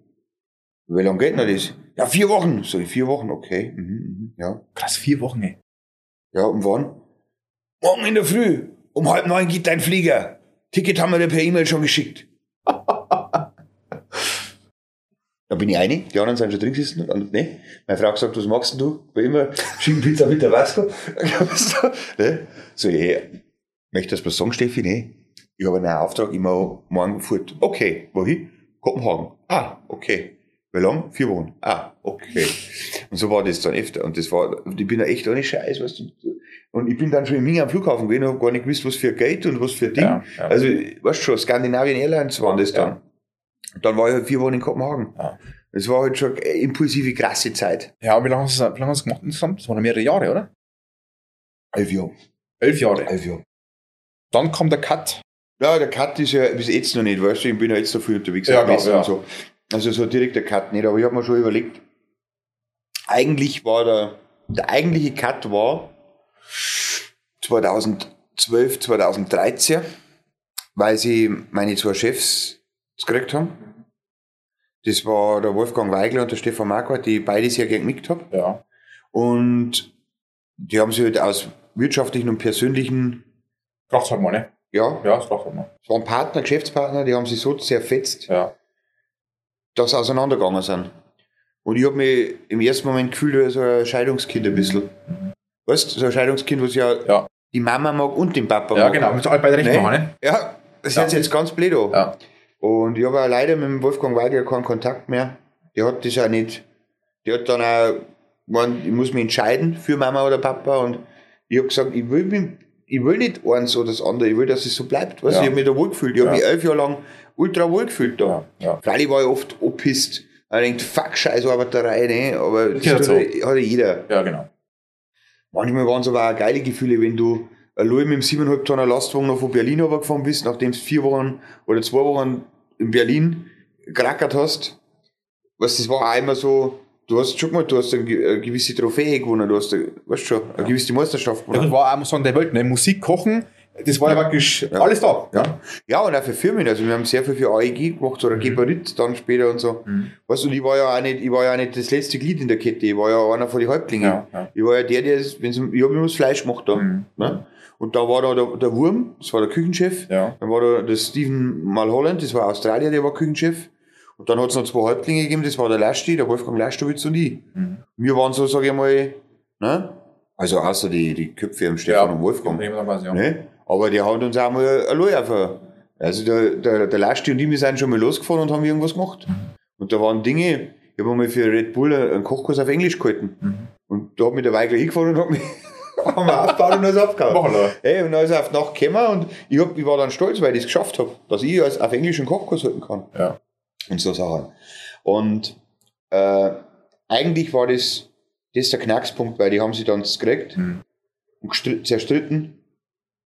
Wie lange geht denn das? Ja, vier Wochen. So, vier Wochen, okay. Mhm, mhm, ja. Krass, vier Wochen, ey. Ja, und wann? Morgen in der Früh. Um halb neun geht dein Flieger. Ticket haben wir dir per E-Mail schon geschickt. Da bin ich einig, die anderen sind schon drin gesessen und ne? Meine Frau gesagt, was machst denn du? Wie immer, Schinkenpizza mit der Vasco. ne? So, ja, möchtest du was sagen, Steffi? Ne? Ich habe einen Auftrag, mache morgen fort. Okay, wohin? Kopenhagen. Ah, okay. Wie lang? Vier Wochen. Ah, okay. Und so war das dann öfter. Und das war, und ich bin da echt ohne Scheiß, weißt du. Und ich bin dann schon in Ming am Flughafen gewesen und habe gar nicht gewusst, was für Geld und was für Ding. Ja, ja. Also, weißt du schon, Skandinavien Airlines waren das dann. Und dann war ich halt vier Wochen in Kopenhagen. Ja. Das war halt schon eine impulsive, krasse Zeit. Ja, wie lange hast du wie lange hast du gemacht insgesamt? Das waren mehrere Jahre, oder? Elf Jahre. Elf Jahre. Elf Jahre. Dann kommt der Cut. Ja, der Cut ist ja bis jetzt noch nicht, weißt du, ich bin ja jetzt dafür unterwegs Ja, klar, und so. Also so direkt der Cut nicht, aber ich habe mir schon überlegt, eigentlich war der, der eigentliche Cut war 2012, 2013, weil sie meine zwei Chefs gekriegt haben. Das war der Wolfgang Weigler und der Stefan Marquardt, die beide sehr gern genickt habe. Ja. Und die haben sich halt aus wirtschaftlichen und persönlichen, Kracht's halt mal, ne? ja, Ja, das kracht halt mal. es waren Partner, Geschäftspartner, die haben sich so zerfetzt, Ja. Dass sie auseinandergegangen sind. Und ich habe mich im ersten Moment gefühlt wie so ein Scheidungskind ein bisschen. Weißt du, so ein Scheidungskind, was ja, Ja. die Mama mag und den Papa Ja, mag. genau. Müssen alle beide recht Nee. machen, ne? Ja, das Ja. hört sich jetzt ganz blöd an. Ja. Und ich habe auch leider mit dem Wolfgang Weigel keinen Kontakt mehr. Der hat das auch nicht, der hat dann auch, gemeint, ich muss mich entscheiden für Mama oder Papa und ich habe gesagt, ich will, mich, ich will nicht eins oder das andere, ich will, dass es so bleibt. Weißt, Ja. Ich habe mich da wohl gefühlt. Ich habe Ja. mich elf Jahre lang ultra wohl gefühlt da. Ja, ja. Freilich war ich oft opisst. Ich denkt, fuck, scheiß Arbeiterei, ne? Aber das hat, so. hat ja jeder. Ja, genau. Manchmal waren es aber auch geile Gefühle, wenn du allein mit dem 7,5 Tonner Lastwagen noch von Berlin runtergefahren bist, nachdem du vier Wochen oder zwei Wochen in Berlin gerackert hast. Was, das war auch immer so, du hast schon mal, du hast eine, ge- eine gewisse Trophäe gewonnen, du hast, weißt du schon, eine gewisse Meisterschaft Ja, das gewonnen. war auch, muss sagen, der Welt, ne? Musik, Kochen, das war ja praktisch alles da. Ja. ja, und auch für Firmen, also wir haben sehr viel für AEG gemacht, oder Geberit dann später und so. Mhm. Weißt du, und ich war ja auch nicht, ich war ja auch nicht das letzte Glied in der Kette, ich war ja einer von den Häuptlingen. Ja, ja. Ich war ja der, der, es- wenn's, ich habe immer das Fleisch gemacht da. Mhm. Ne? Und da war da der, der Wurm, das war der Küchenchef. Ja. Dann war da der Stephen Malholland, das war Australier, der war Küchenchef. Und dann hat es noch zwei Häuptlinge gegeben, das war der Lasti, der Wolfgang Lastowitz und ich. Mhm. Wir waren so, sage ich mal, ne? Also außer die, die Köpfe am Stefan und Wolfgang. Ja, quasi, ja. Ne? Aber die haben uns auch mal allein auf. Also der, der, der Lasti und ich, wir sind schon mal losgefahren und haben irgendwas gemacht. Und da waren Dinge, ich habe mal für Red Bull einen Kochkurs auf Englisch gehalten. Mhm. Und da hat mich der Weigler hingefahren und hat mich haben wir aufgebaut und alles wir. Hey, und dann ist er auf die Nacht gekommen und ich, hab, ich war dann stolz, weil ich es geschafft habe, dass ich als auf Englisch einen Kochkurs halten kann. Ja. Und so Sachen. Und äh, eigentlich war das, das der Knackspunkt, weil die haben sie dann gekriegt. Mhm. zerstritten.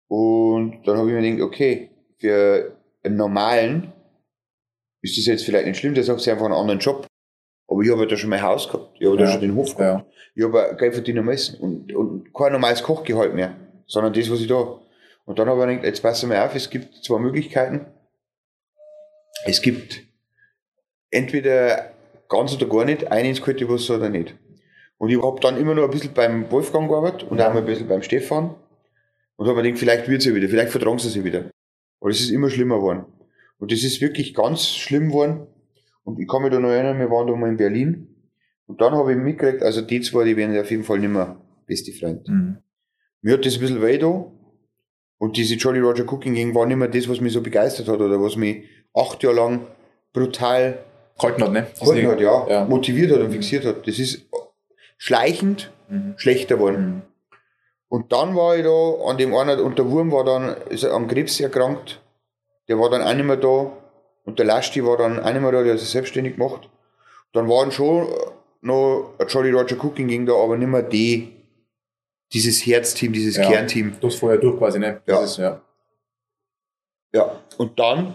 Und dann habe ich mir gedacht, okay, für einen normalen ist das jetzt vielleicht nicht schlimm, der sagt, sie einfach einen anderen Job. Aber ich habe ja da schon mein Haus gehabt, ich habe ja. da schon den Hof gehabt. Ja. Ich habe Geld verdienen müssen und, und kein normales Kochgehalt mehr, sondern das, was ich da. Und dann habe ich gedacht, jetzt passen wir auf, es gibt zwei Möglichkeiten. Es gibt entweder ganz oder gar nicht, ein ins kalte Wasser oder nicht. Und ich habe dann immer noch ein bisschen beim Wolfgang gearbeitet und auch mal ein bisschen beim Stefan. Und habe mir gedacht, vielleicht wird es ja wieder, vielleicht vertragen sie sich wieder. Aber es ist immer schlimmer geworden. Und das ist wirklich ganz schlimm geworden. Und ich kann mich da noch erinnern, wir waren da mal in Berlin. Und dann habe ich mitgekriegt, also die zwei, die werden auf jeden Fall nicht mehr beste Freunde. Mhm. Mir hat das ein bisschen weh da. Und diese Jolly Roger Cooking Gang war nicht mehr das, was mich so begeistert hat oder was mich acht Jahre lang brutal gehalten hat, ne? Gehalten hat, ja, ja, Motiviert hat und fixiert hat. Das ist schleichend mhm. schlechter geworden. Mhm. Und dann war ich da, an dem einen, und der Wurm war dann, ist an Krebs erkrankt. Der war dann auch nicht mehr da. Und der Lasti war dann auch nicht mehr da, der hat sich selbstständig gemacht. Dann waren schon noch ein Jolly Roger Cooking ging da, aber nicht mehr die, dieses Herzteam, dieses ja, Kernteam. Das vorher durch quasi, ne? Ja. Dieses, ja. ja. Und dann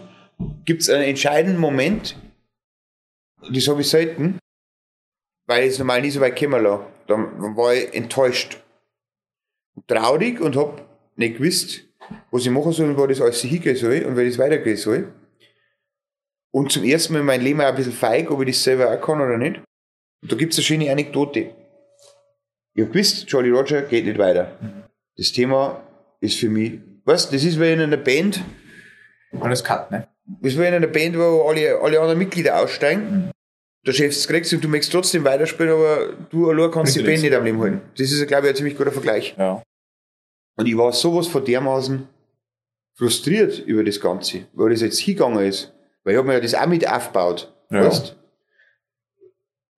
gibt es einen entscheidenden Moment, das habe ich selten, weil ich es normal nie so weit gekommen lasse. Dann war ich enttäuscht. Traurig und habe nicht gewusst, was ich machen soll und wo das alles hingehen soll und wie das weitergehen soll. Und zum ersten Mal in meinem Leben auch ein bisschen feig, ob ich das selber auch kann oder nicht. Und da gibt es eine schöne Anekdote. Ich habe gewusst, Jolly Roger geht nicht weiter. Das Thema ist für mich, weißt das ist wie in einer Band. Alles Cut, ne? Das ist wie in einer Band, wo alle, alle anderen Mitglieder aussteigen. Der Chef ist kriegst und du möchtest trotzdem weiterspielen, aber du allein kannst die Band nicht am Leben halten. Das ist, glaube ich, ein ziemlich guter Vergleich. Ja. Und ich war sowas von dermaßen frustriert über das Ganze, weil das jetzt hingegangen ist. Weil ich habe mir ja das auch mit aufgebaut. Ja. Weißt?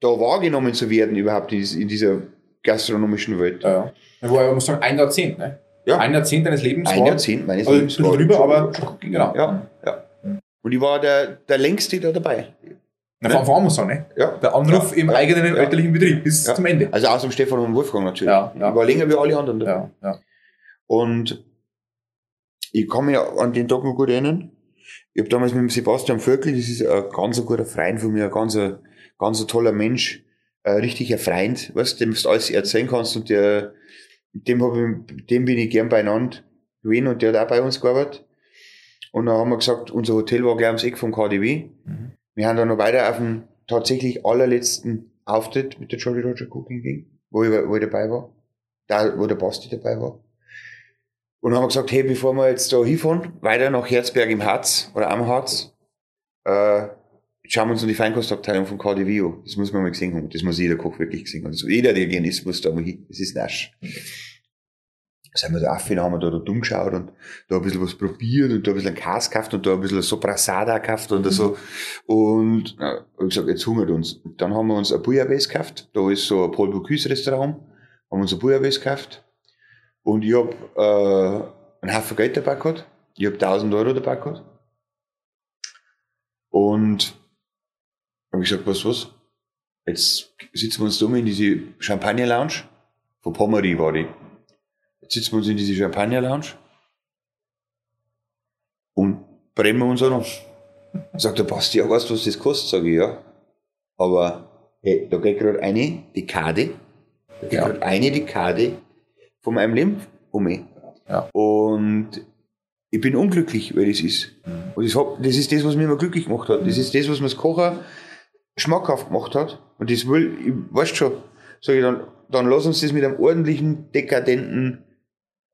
Da wahrgenommen zu werden überhaupt in dieser gastronomischen Welt. Ja. ja. Wo ich muss sagen, ein Jahrzehnt, ne? Ja. Ein Jahrzehnt deines Lebens Ein war, Jahrzehnt meines also Lebens. War drüber, aber genau. Ja, ja. Und ich war der, der längste da dabei. Na, Anfang an muss ne? Ja. Der Anruf ja. im eigenen ja. elterlichen Betrieb bis zum Ende. Also außer dem Stefan und Wolfgang natürlich. Ja, ja. War länger wie alle anderen. Ja, ja. Und ich kann mich an den Tag noch gut erinnern. Ich habe damals mit dem Sebastian Völkel, das ist ein ganz guter Freund von mir, ein ganz, ganz toller Mensch, ein richtiger Freund, weißt, dem du alles erzählen kannst und der, dem, hab ich, dem bin ich gern beieinander gewesen und der hat auch bei uns gearbeitet. Und dann haben wir gesagt, unser Hotel war gleich ums Eck vom KDW. Mhm. Wir haben dann noch weiter auf den tatsächlich allerletzten Auftritt mit der Jolly Roger Cooking Gang, wo ich, wo ich dabei war, da, wo der Basti dabei war. Und haben gesagt, hey, bevor wir jetzt da hinfahren, weiter nach Herzberg im Harz oder am Harz, äh, schauen wir uns noch die Feinkostabteilung von KDW Das muss man mal gesehen haben. Das muss jeder Koch wirklich gesehen haben. Also jeder, der gern ist, muss da mal hin. Das ist nasch. Sind wir da aufgefahren, haben wir da, da dumm geschaut und da ein bisschen was probiert und da ein bisschen Kas gekauft und da ein bisschen Soprasada gekauft und so. Und, ich gesagt, jetzt hungert uns. Und dann haben wir uns ein Bouillabaisse gekauft. Da ist so ein Paul Bocuse Restaurant. Haben wir uns ein Bouillabaisse gekauft. Und ich hab äh, einen Haufen Geld dabei gehabt. Ich hab 1000 Euro dabei gehabt. Und hab ich gesagt, was, was? Jetzt sitzen wir uns da in diese Champagner-Lounge. Von Pommery war die. Sitzen wir uns in diese Champagner-Lounge. Und brennen wir uns an. Sagt der Basti, ja, weißt du, was das kostet? Sag ich, ja. Aber, hey, da geht gerade eine Dekade. Da geht ja. gerade eine Dekade von meinem Leben um mich. Ja. Und ich bin unglücklich, weil das ist. Mhm. Und das, hab, das ist das, was mich immer glücklich gemacht hat. Das ist das, was mir das Kocher schmackhaft gemacht hat. Und das will, ich weißt schon, sage ich dann, dann lass uns das mit einem ordentlichen, dekadenten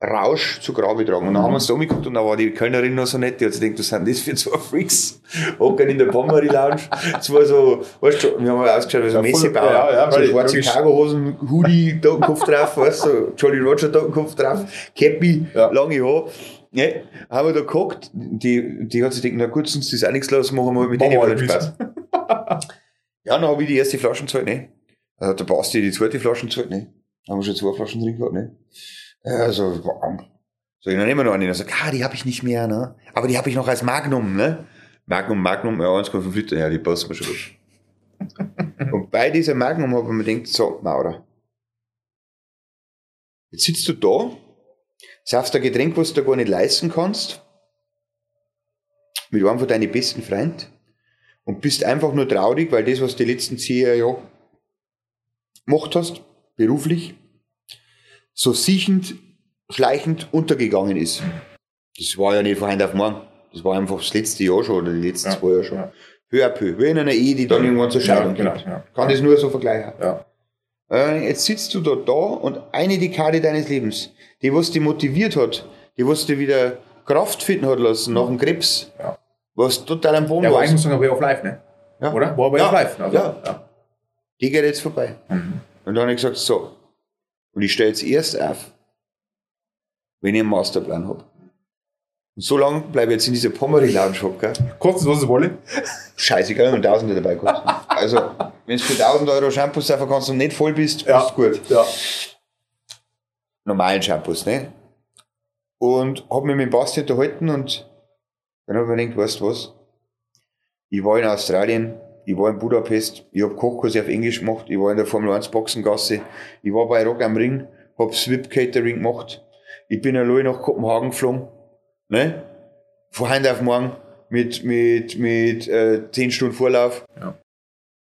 Rausch zu Grabe tragen. Und dann haben wir uns da umgeguckt und da war die Kölnerin noch so nett, die hat sich gedacht, was sind das für zwei Freaks? Hocken in der Pommery Lounge. Zwei so, weißt du, wir haben mal ausgeschaut wie so ein Messebauer. Ja, ja, so schwarze Cargohosen, Hoodie, Totenkopf drauf, weißt du, so Jolly Roger Totenkopf drauf, Cappy, ja. lange Haar. Ja, haben wir da geguckt, die, die hat sich gedacht, na gut, sonst ist auch nichts los, machen wir halt mit denen mal Spaß. ja, dann habe ich die erste Flasche gezahlt, ne? Hat der Basti die zweite Flasche gezahlt, ne? Haben wir schon zwei Flaschen drin gehabt, ne? Also, so, dann nehmen wir noch eine. Dann sagt, ah, die habe ich nicht mehr, ne? Aber die habe ich noch als Magnum, ne? Magnum, Magnum, ja, 1,5 Liter, ja, die passt mir schon gut. Und bei dieser Magnum habe ich mir gedacht, so, Maurer. Jetzt sitzt du da saufst ein Getränk, was du da gar nicht leisten kannst, mit einem von deinen besten Freunden und bist einfach nur traurig, weil das, was du die letzten zehn Jahre gemacht hast, beruflich, so siechend, schleichend untergegangen ist. Das war ja nicht von heute auf morgen. Das war einfach das letzte Jahr schon oder die letzten Ja, zwei Jahre schon. ja. Peu à peu. Wie in einer Ehe, die dann irgendwann zur Scheidung genau, geht. ja. Kann das nur so vergleichen. Ja. Äh, Jetzt sitzt du da, da und eine Dekade deines Lebens, die was dich motiviert hat, die was dir wieder Kraft finden hat lassen nach dem Krebs, Ja. was total am Boden Ja, war war, eigentlich so ein Way of Life, ne? Ja. Oder? War Way Ja. of Life. Also, Ja. ja. die geht jetzt vorbei. Mhm. Und dann habe ich gesagt, so. Und ich stehe jetzt erst auf, wenn ich einen Masterplan habe. Und so lange bleibe ich jetzt in dieser Pommery Lounge hocken. Kostet was es wolle. Scheißegal, wenn Tausende dabei kosten. Also, wenn du für 1000 Euro Shampoos saufen kannst und nicht voll bist, Ja. ist gut. Ja. Normalen Shampoos, ne? Und habe mich mit dem Basti unterhalten und dann habe ich mir gedacht, weißt du was? Ich war in Australien, ich war in Budapest, ich habe Kochkurse auf Englisch gemacht, ich war in der Formel 1 Boxengasse, ich war bei Rock am Ring, habe Swip Catering gemacht, ich bin allein nach Kopenhagen geflogen, ne? Von heute auf morgen mit, mit, mit äh, 10 Stunden Vorlauf. Ja.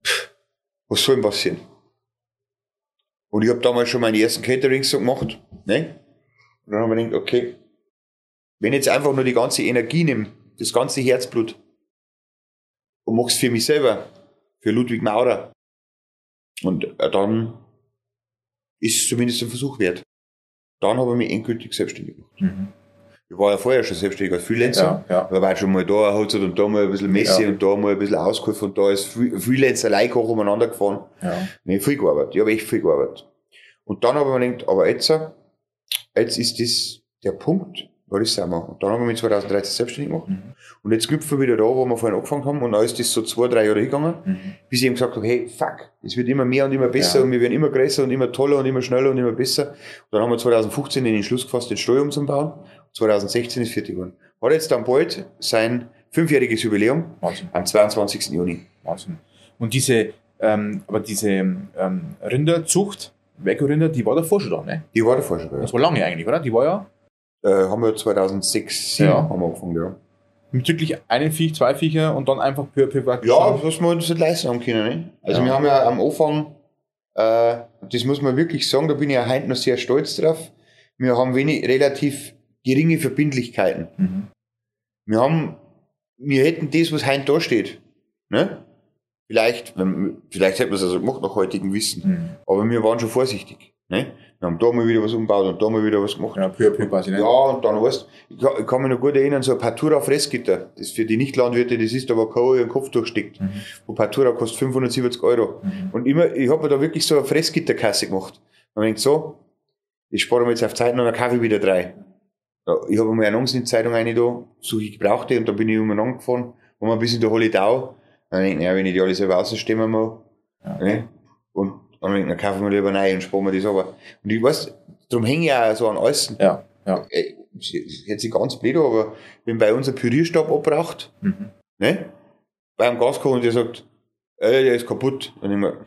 Pff, Was soll denn passieren? Und ich habe damals schon meine ersten Caterings so gemacht, ne? Und dann habe ich gedacht, okay, wenn ich jetzt einfach nur die ganze Energie nehme, das ganze Herzblut und mach's für mich selber, für Ludwig Maurer, und äh, dann ist es zumindest ein Versuch wert. Dann habe ich mich endgültig selbstständig gemacht. Mhm. Ich war ja vorher schon selbstständig als Freelancer. Ja, ja. Da war schon mal da Hotzeit und da mal ein bisschen Messe Ja. und da mal ein bisschen Auskunft und da ist Free- Freelancer Leihkoch umeinander gefahren. ja. Nee, viel gearbeitet. Ich habe echt viel gearbeitet. Und dann habe ich mir gedacht, aber jetzt, jetzt ist das der Punkt, was ich sagen Und dann habe ich mich 2013 selbstständig gemacht. Mhm. Und jetzt knüpfen wir wieder da, wo wir vorhin angefangen haben. Und dann ist das so zwei, drei Jahre gegangen, Mhm. bis ich eben gesagt habe, hey, fuck, es wird immer mehr und immer besser Ja. und wir werden immer größer und immer toller und immer schneller und immer besser. Und dann haben wir 2015 den Entschluss gefasst, den Steuer umzubauen. 2016 ist fertig geworden. Hat jetzt dann bald sein fünfjähriges Jubiläum Wahnsinn. am 22. Juni. Wahnsinn. Und diese, ähm, aber diese ähm, Rinderzucht, Wecko-Rinder, die war davor schon da, ne? Die war davor schon. Das war lange eigentlich, oder? Die war ja Äh, haben wir 2006 Ja. haben wir angefangen, ja. mit wirklich einen Viech, zwei Viecher und dann einfach peu, peu, peu Ja, was wir uns nicht leisten haben können. Ne? Also Ja. wir haben ja am Anfang, äh, das muss man wirklich sagen, da bin ich ja heute noch sehr stolz drauf, wir haben wenig, relativ geringe Verbindlichkeiten. Mhm. Wir haben, wir hätten das, was heute da steht. Ne? Vielleicht, wenn- vielleicht hätten wir es also gemacht nach heutigem Wissen. Mhm. Aber wir waren schon vorsichtig. Ne? Wir haben da mal wieder was umgebaut und da mal wieder was gemacht. Ja, peu, peu quasi, ne? Ja, und dann weißt du, ich kann, ich kann mich noch gut erinnern, so ein Partura Fressgitter, das für die Nicht-Landwirte, das ist, da wo Kohle ihren Kopf durchsteckt. Mhm. Wo Partura kostet 570 Euro. Mhm. Und immer, ich habe mir da wirklich so eine Fressgitterkasse gemacht. Und ich denk so, ich spare mir jetzt auf Zeit und dann kaufe ich wieder drei. Ja, ich habe in die Zeitung eine da, suche ich Gebrauchte und dann bin ich umeinander gefahren, waren wir bis in der Holidau. Dann denk ich, naja, wenn ich die alle selber ausstemmen mal, Ja. ne? Und ich, dann kaufen wir lieber neu und sparen wir das aber. Und ich weiß, darum hänge ich auch so an alles. Ja, ja. Äh, das hört sich ganz blöd aber wenn bei uns ein Pürierstab abbraucht, Mhm. ne? Beim Gaskocher und der sagt, äh, der ist kaputt. Dann ich mir,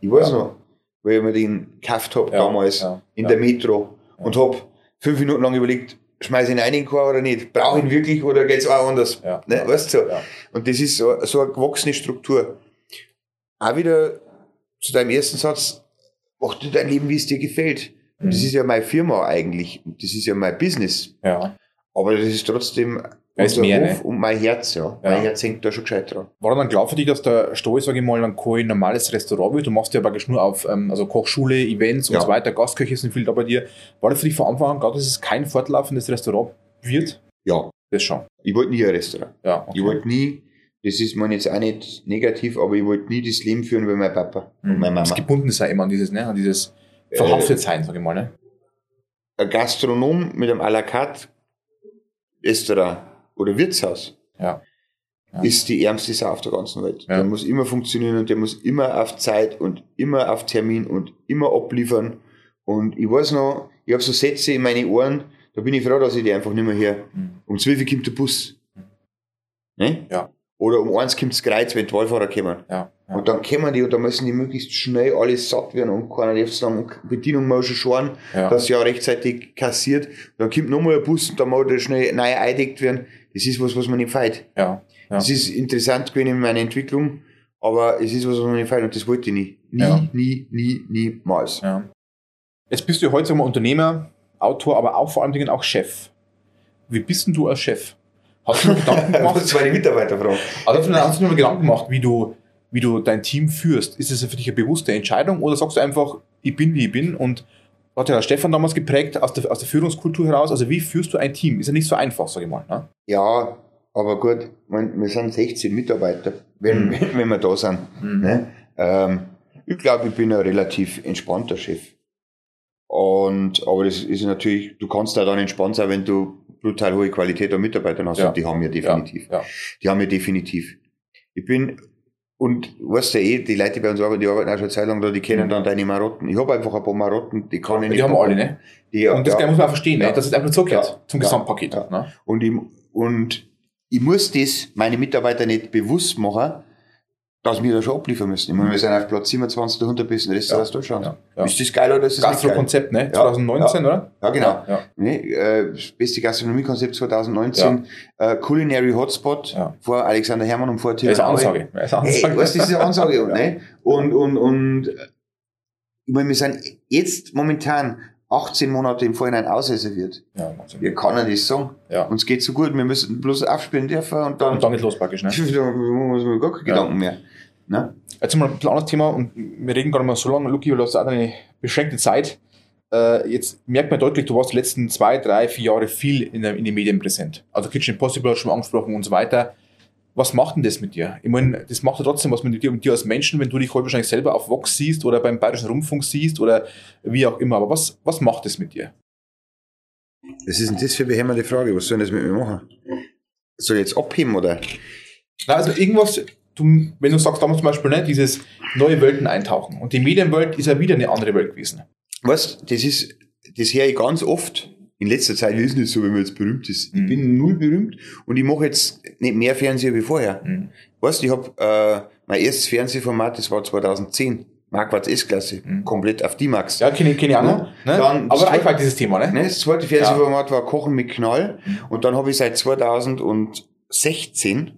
ich weiß Ja. noch, weil ich mir den gekauft hab Ja, damals ja, in der Metro und hab fünf Minuten lang überlegt, schmeiß ich ihn rein in den Chor oder nicht? Brauche ich ihn wirklich oder geht's auch anders? Ja. Ne? Weißt du? so? Und das ist so, so eine gewachsene Struktur. Auch wieder zu deinem ersten Satz, mach dir dein Leben, wie es dir gefällt. Und das Mhm. ist ja meine Firma eigentlich. Und das ist ja mein Business. ja. Aber das ist trotzdem unser mehr, Hof ne? und mein Herz, ja. Ja. Mein Herz hängt da schon gescheit dran. War dann klar für dich, dass der Stall, sage ich mal, dann kein normales Restaurant wird? Du machst ja praktisch nur auf ähm, also Kochschule, Events und Ja. so weiter, Gastköche sind viel da bei dir. War das für dich von Anfang an klar, dass es kein fortlaufendes Restaurant wird? Ja. Das schon. Ich wollte nie ein Restaurant. Ja, okay. Ich wollte nie, das ist man jetzt auch nicht negativ, aber ich wollte nie das Leben führen wie mein Papa und Mhm. meine Das Mama. gebunden sein immer an dieses, ne, an dieses Äh, verhaftet sein, sage ich mal, ne? Ein Gastronom mit einem à la carte Restaurant oder Wirtshaus Ja. Ja. ist die ärmste Sau auf der ganzen Welt. Ja. Der muss immer funktionieren und der muss immer auf Zeit und immer auf Termin und immer abliefern. Und ich weiß noch, ich habe so Sätze in meine Ohren, da bin ich froh, dass ich die einfach nicht mehr höre. Mhm. Um 12 Uhr kommt der Bus. Ne? Ja. Oder um eins kommt das Kreuz, wenn die Wallfahrer kommen. Ja. Ja. Und dann kommen die und da müssen die möglichst schnell alles satt werden und keiner darf sagen, Bedienung muss schon schauen, Ja. dass sie ja rechtzeitig kassiert. Dann kommt nochmal ein Bus und dann muss der schnell neu eingedeckt werden. Das ist was, was man nicht feiert. Ja. Das ist interessant gewesen in meiner Entwicklung, aber es ist was, was man nicht feiert und das wollte ich nie. Nie, nie, nie, niemals. Ja. Jetzt bist du ja heute wir, Unternehmer, Autor, aber auch vor allen Dingen auch Chef. Wie bist denn du als Chef? Hast du dir Gedanken Das gemacht? war die Mitarbeiterfrage. Also hast du dir mal Gedanken gemacht, wie du, wie du dein Team führst? Ist es für dich eine bewusste Entscheidung oder sagst du einfach, ich bin wie ich bin und hat ja der Stefan damals geprägt aus der, aus der Führungskultur heraus? Also wie führst du ein Team? Ist ja nicht so einfach, sage ich mal. Ne? Ja, aber gut, man, wir sind 16 Mitarbeiter, wenn, Mhm. wenn, wenn wir da sind. Mhm. Ne? Ähm, ich glaube, ich bin ein relativ entspannter Chef. Und, aber das ist natürlich, du kannst da dann entspannt sein, wenn du brutal hohe Qualität an Mitarbeitern hast. Ja. Und die haben wir definitiv. Ja. Die haben wir definitiv. Ich bin, und weißt du eh, die Leute, die bei uns arbeiten, die arbeiten auch schon eine Zeit lang da, die kennen Mhm. dann deine Marotten. Ich habe einfach ein paar Marotten, die kann ich nicht. Die haben wir alle, ne? Die, Und das ja. muss man auch verstehen, Ja. ne? dass es einfach zugehört Ja. zum Ja. Gesamtpaket. Ja. Ne? Und ich, und ich muss das meine Mitarbeiter nicht bewusst machen, dass wir da schon abliefern müssen. Ich meine, wir sind auf Platz 27 der 100 besten Restaurants Deutschlands. Ja. Ja. Ist das geil oder ist das nicht geil? Gastro-Konzept, ne? 2019, oder? Ja, genau. Ja. Ne, äh, das beste Gastronomiekonzept 2019, äh, Culinary Hotspot Ja. vor Alexander Hermann und vor Das ist eine Ansage. Das ist eine Hey, Ansage. weißt das ist eine Ansage. Ja. ne? Und, und, und, ich meine, wir sind jetzt momentan 18 Monate im Vorhinein ausreserviert. Ja, Wahnsinn. Wir können das sagen. ja. Uns geht so gut, wir müssen bloß aufspielen dürfen und dann, Und dann geht's los praktisch, ne? da muss man gar keine Ja. Gedanken mehr. Ne? Jetzt mal ein anderes Thema und wir reden gar nicht mehr so lange. Luki, weil du hast auch eine beschränkte Zeit. Äh, jetzt merkt man deutlich, du warst die letzten zwei, drei, vier Jahre viel in, der, in den Medien präsent. Also Kitchen Impossible hast du schon mal angesprochen und so weiter. Was macht denn das mit dir? Ich meine, das macht ja trotzdem was mit dir, mit dir als Menschen, wenn du dich heute wahrscheinlich selber auf Vox siehst oder beim Bayerischen Rundfunk siehst oder wie auch immer. Aber was, was macht das mit dir? Was ist denn das für eine behämmerte Frage? Was soll das mit mir machen? Soll ich jetzt abheben oder? Na, also irgendwas, du, wenn du sagst damals zum Beispiel, ne, dieses neue Welten eintauchen. Und die Medienwelt ist ja wieder eine andere Welt gewesen. Weißt das ist, das höre ich ganz oft. In letzter Zeit ist es nicht so, wenn man jetzt berühmt ist. Mhm. Ich bin null berühmt und ich mache jetzt nicht mehr Fernseher wie vorher. Mhm. Weißt ich habe äh, mein erstes Fernsehformat, das war 2010. Marquardt S-Klasse, Mhm. komplett auf die Max. Ja, kenne kenn ich auch noch. Ne? Dann- Aber Reichweite dieses Thema, ne? Ne, das zweite Fernsehformat war Kochen mit Knall. Und dann habe ich seit 2016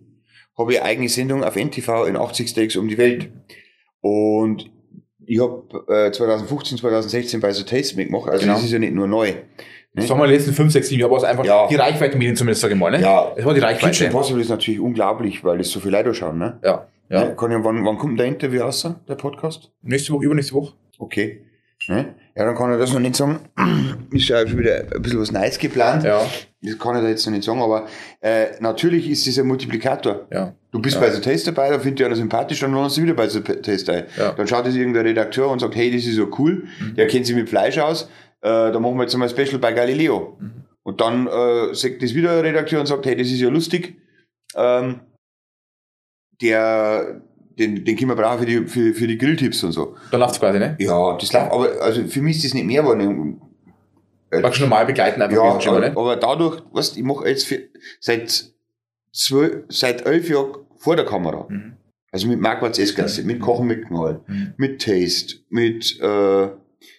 habe ich eine eigene Sendung auf NTV in 80 Steaks um die Welt. Und ich habe äh, 2015, 2016 bei The Taste mitgemacht. Also Genau. das ist ja nicht nur neu. Ne? Sagen wir die letzten 5, 6, 7 Jahre war es einfach Ja. die Reichweite-Medien zumindest, sage ich mal, ne? Ja. Es war die Kitchen Reichweite. Impossible ist natürlich unglaublich, weil es so viele Leute schauen. Ne? Ja. ja. Ne? Kann ich, wann, wann kommt der Interview raus, der Podcast? Nächste Woche, übernächste Woche. Okay. Ne? Ja, dann kann ich das noch nicht sagen. Ist ja wieder ein bisschen was Neues geplant. Ja. Das kann ich da jetzt noch nicht sagen, aber äh, natürlich ist das ein Multiplikator. Ja. Du bist Ja. bei The Taste dabei, da findet ihr einer sympathisch, dann lohnt du wieder bei The Taste ein. Ja. Dann schaut es irgendein Redakteur und sagt, hey, das ist so cool, Mhm. der kennt sich mit Fleisch aus, äh, da machen wir jetzt mal ein Special bei Galileo. Mhm. Und dann äh, sagt das wieder ein Redakteur und sagt, hey, das ist ja lustig, ähm, der, den, den können wir brauchen für die, für, für die Grilltipps und so. Da läuft es quasi, ne? Ja, das läuft, aber also für mich ist das nicht mehr geworden. Praktisch normal begleiten einfach Ja, aber, ne? aber dadurch, weißt, ich mache jetzt für, seit zwölf, seit elf Jahren vor der Kamera. Mhm. Also mit Marquardt S-Klasse, mit Kochen mit Knall, Mhm. mit Taste, mit, äh,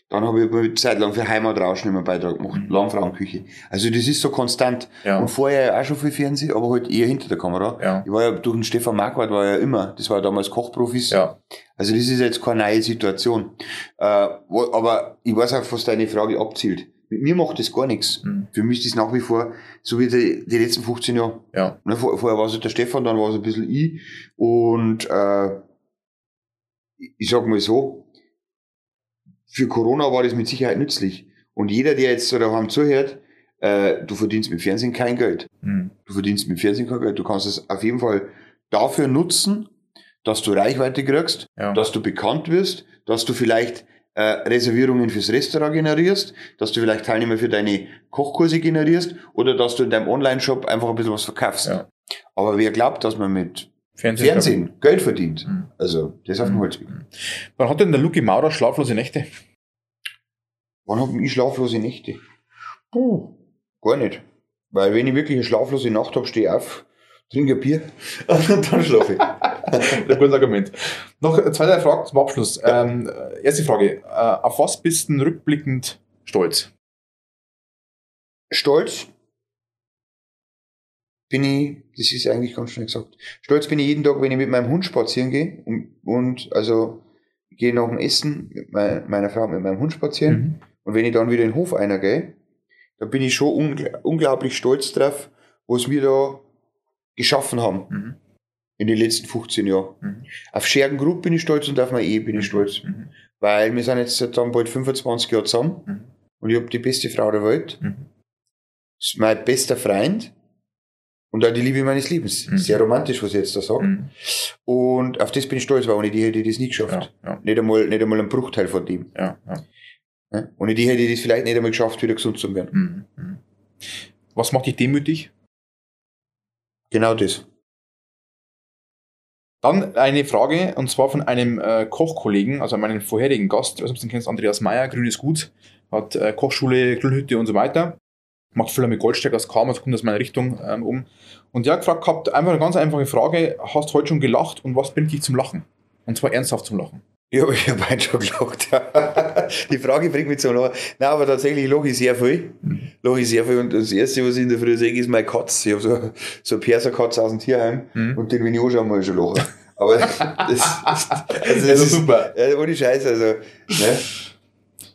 dann habe ich eine Zeit lang für Heimatrauschen immer einen Beitrag gemacht, Mhm. Langfrauenküche. Also das ist so konstant. Ja. Und vorher auch schon viel Fernsehen, aber halt eher hinter der Kamera. Ja. Ich war ja durch den Stefan Marquardt war ja immer, das war ja damals Kochprofis. Ja. Also das ist jetzt keine neue Situation. Äh, aber ich weiß auch, was deine Frage abzielt. Mit mir macht das gar nichts. Mhm. Für mich ist das nach wie vor so wie die, die letzten 15 Jahre. Ja. Ne, vor, vorher war es halt der Stefan, dann war es ein bisschen ich. Und äh, ich sag mal so, für Corona war das mit Sicherheit nützlich. Und jeder, der jetzt so daheim zuhört, äh, du verdienst mit Fernsehen kein Geld. Mhm. Du verdienst mit Fernsehen kein Geld. Du kannst es auf jeden Fall dafür nutzen, dass du Reichweite kriegst, Ja. dass du bekannt wirst, dass du vielleicht äh, Reservierungen fürs Restaurant generierst, dass du vielleicht Teilnehmer für deine Kochkurse generierst oder dass du in deinem Online-Shop einfach ein bisschen was verkaufst. Ja. Aber wer glaubt, dass man mit Fernsehen. Fernsehen Geld verdient, Mhm. also das auf dem Mhm. Holzweg. Wann hat denn der Luki Maurer schlaflose Nächte? Wann habe ich schlaflose Nächte? Puh, gar nicht. Weil wenn ich wirklich eine schlaflose Nacht habe, stehe ich auf, trinke ein Bier und dann schlafe ich. Ein gutes Argument. Noch zwei, drei Fragen zum Abschluss. Ähm, erste Frage. Äh, auf was bist du rückblickend stolz? Stolz bin ich, das ist eigentlich ganz schnell gesagt, stolz bin ich jeden Tag, wenn ich mit meinem Hund spazieren gehe und, und also ich gehe nach dem Essen mit mei- meiner Frau mit meinem Hund spazieren Mhm. und wenn ich dann wieder in den Hof einer gehe, da bin ich schon ungl unglaublich stolz drauf, was wir da geschaffen haben Mhm. in den letzten 15 Jahren. Mhm. Auf Schergengrub bin ich stolz und auf meine Ehe bin ich stolz. Mhm. Weil wir sind jetzt seit dann bald 25 Jahre zusammen Mhm. und ich habe die beste Frau der Welt. Mhm. Das ist mein bester Freund und auch die Liebe meines Lebens. Mhm. Sehr romantisch, was ich jetzt da sage. Mhm. Und auf das bin ich stolz, weil ohne die hätte ich das nie geschafft. Ja, ja, Nicht, einmal, nicht einmal ein Bruchteil von dem. ja, ja. Ja? Ohne die hätte ich das vielleicht nicht einmal geschafft, wieder gesund zu werden. Mhm. Mhm. Was macht dich demütig? Genau das. Dann eine Frage, und zwar von einem äh, Kochkollegen, also meinem vorherigen Gast, ich weiß nicht, ob du ihn kennst, Andreas Meyer, Grünes Gut, hat äh, Kochschule, Grillhütte und so weiter. Macht viel mit Goldsteig aus Kam, also kommt aus meiner Richtung ähm, um. Und hat gefragt gehabt, einfach eine ganz einfache Frage, hast du heute schon gelacht und was bringt dich zum Lachen? Und zwar ernsthaft zum Lachen. Ja, ich habe heute schon gelacht. die Frage bringt mich zum Lachen. Nein, aber tatsächlich lache ich sehr viel. Lache ich sehr viel. Und das Erste, was ich in der Früh sehe, ist meine Katz. Ich habe so, so eine Perserkatze aus dem Tierheim. Mhm. Und den, wenn ich anschaue, muss ich schon lachen. Aber das, das, also das Also ist super. Ja, ohne Scheiß, also. Ne?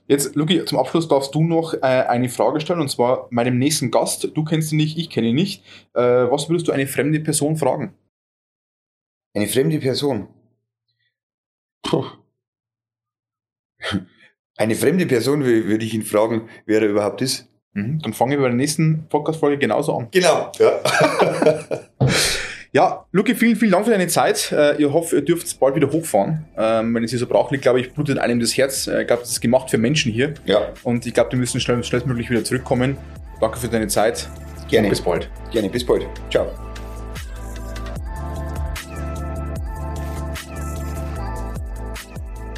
Jetzt, Luki, zum Abschluss darfst du noch äh, eine Frage stellen, und zwar meinem nächsten Gast. Du kennst ihn nicht, ich kenne ihn nicht. Äh, was würdest du eine fremde Person fragen? Eine fremde Person. Puh. Eine fremde Person wür- würde ich ihn fragen, wer er überhaupt ist. Mhm. Dann fangen wir bei der nächsten Podcast-Folge genauso an. Genau. Ja. Ja, Luki, vielen, vielen Dank für deine Zeit. Äh, ich hoffe, ihr dürft bald wieder hochfahren. Ähm, wenn es hier so braucht, liegt, glaube ich, blutet einem das Herz. Äh, ich glaube, das ist gemacht für Menschen hier. ja, Und ich glaube, die müssen schnell, schnellstmöglich wieder zurückkommen. Danke für deine Zeit. gerne. Bis bald. Gerne. Bis bald. Ciao.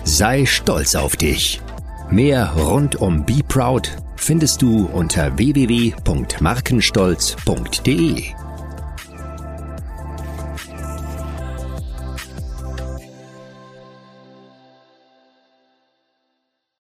Sei stolz auf dich. Mehr rund um Be Proud findest du unter www.markenstolz.de.